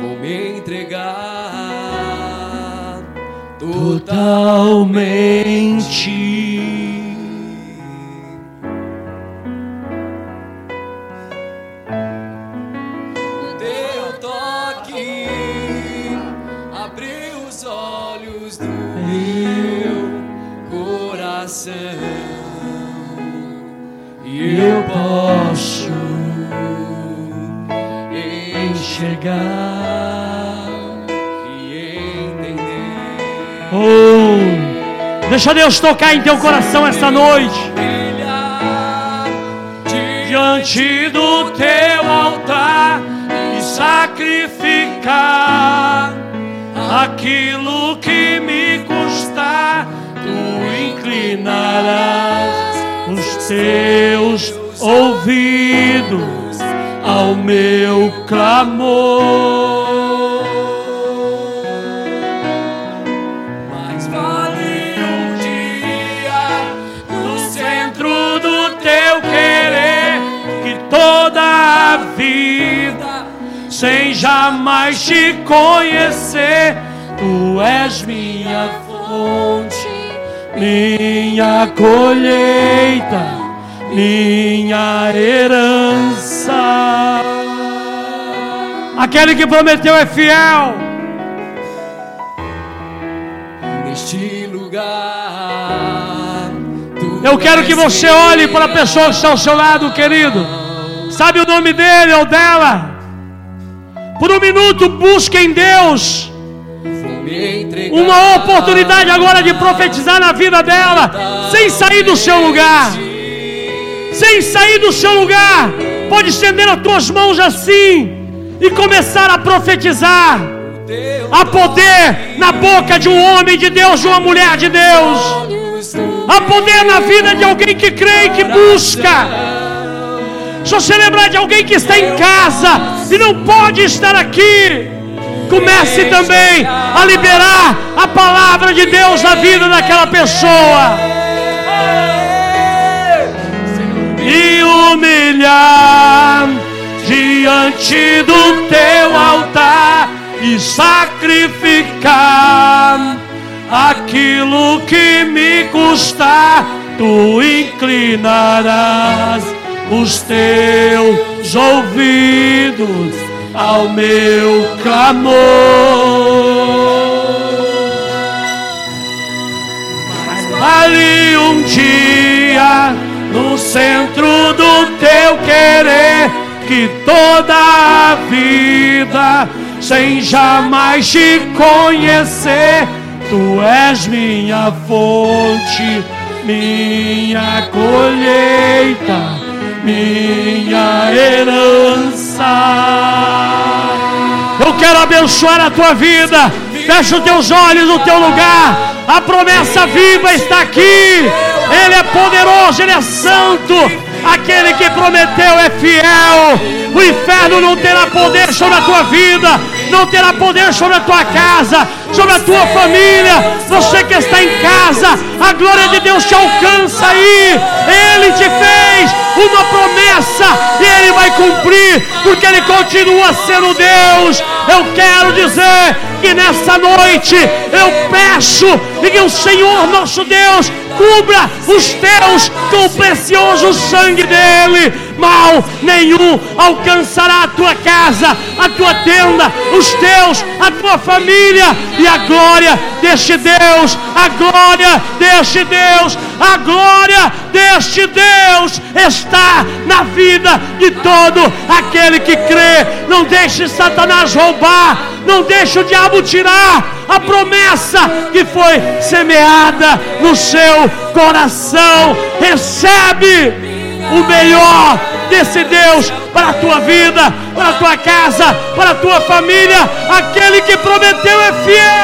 Vou me entregar totalmente. Deixa Deus tocar em teu coração essa noite. Diante do teu altar e sacrificar aquilo que me custar, tu inclinarás os teus ouvidos ao meu clamor. Sem jamais te conhecer tu és minha fonte minha colheita minha herança aquele que prometeu é fiel neste lugar. Eu quero que você olhe para a pessoa que está ao seu lado, querido. Sabe o nome dele ou dela? Por um minuto, busque em Deus uma oportunidade agora de profetizar na vida dela, sem sair do seu lugar. Sem sair do seu lugar. Pode estender as tuas mãos assim e começar a profetizar. Há poder na boca de um homem de Deus, de uma mulher de Deus. Há poder na vida de alguém que crê e que busca. Se você lembrar de alguém que está em casa e não pode estar aqui, comece também a liberar a palavra de Deus na vida daquela pessoa. E humilhar diante do teu altar e sacrificar aquilo que me custar, tu inclinarás os teus ouvidos ao meu clamor. Ali um dia, no centro do teu querer, que toda a vida, sem jamais te conhecer, tu és minha fonte, minha colheita, minha herança. Eu quero abençoar a tua vida. Fecha os teus olhos no teu lugar. A promessa viva está aqui. Ele é poderoso, ele é santo. Aquele que prometeu é fiel. O inferno não terá poder sobre a tua vida, não terá poder sobre a tua casa, sobre a tua família. Você que está em casa, a glória de Deus te alcança aí. Ele te fez uma promessa e ele vai cumprir, porque ele continua sendo Deus. Eu quero dizer que nessa noite eu peço e que o Senhor nosso Deus cubra os teus com o precioso sangue dele. Mal nenhum alcançará a tua casa, a tua tenda, os teus, a tua família e a glória deste Deus, a glória deste Deus, a glória deste Deus está na vida de todo aquele que crê. Não deixe Satanás roubar, não deixe o diabo tirar a promessa que foi semeada no seu coração. Recebe o melhor desse Deus para a tua vida, para a tua casa, para a tua família. Aquele que prometeu é fiel.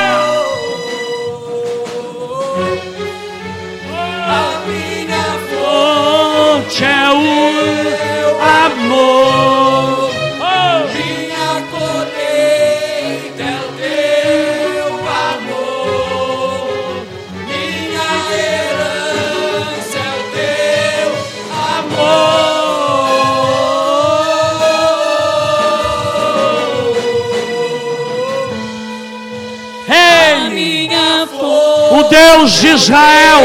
Israel,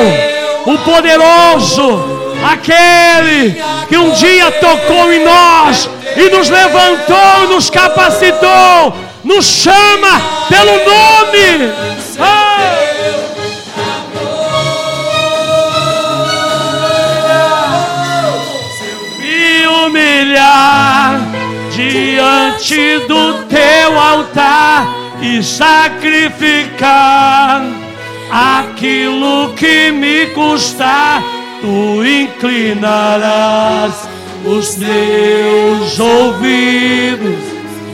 o poderoso, aquele que um dia tocou em nós e nos levantou, nos capacitou, nos chama pelo nome. Ah! Me humilhar diante do teu altar e sacrificar aquilo que me custar, tu inclinarás os teus ouvidos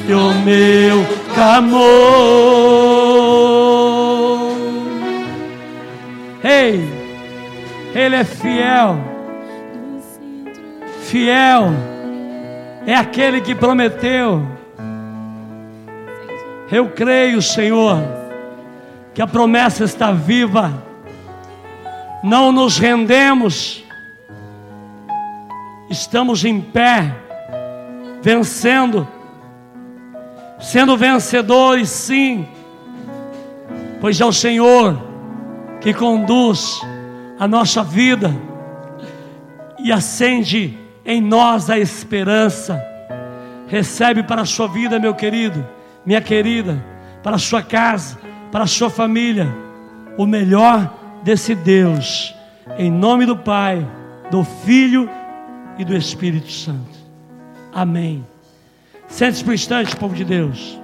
e o meu clamor. Ei, Ele é fiel, fiel é aquele que prometeu. Eu creio, Senhor, que a promessa está viva. Não nos rendemos. Estamos em pé, vencendo, sendo vencedores, sim, pois é o Senhor que conduz a nossa vida e acende em nós a esperança. Recebe para a sua vida, meu querido, minha querida, para a sua casa, para a sua família, o melhor desse Deus, em nome do Pai, do Filho e do Espírito Santo. Amém. Sente-se por instante, povo de Deus.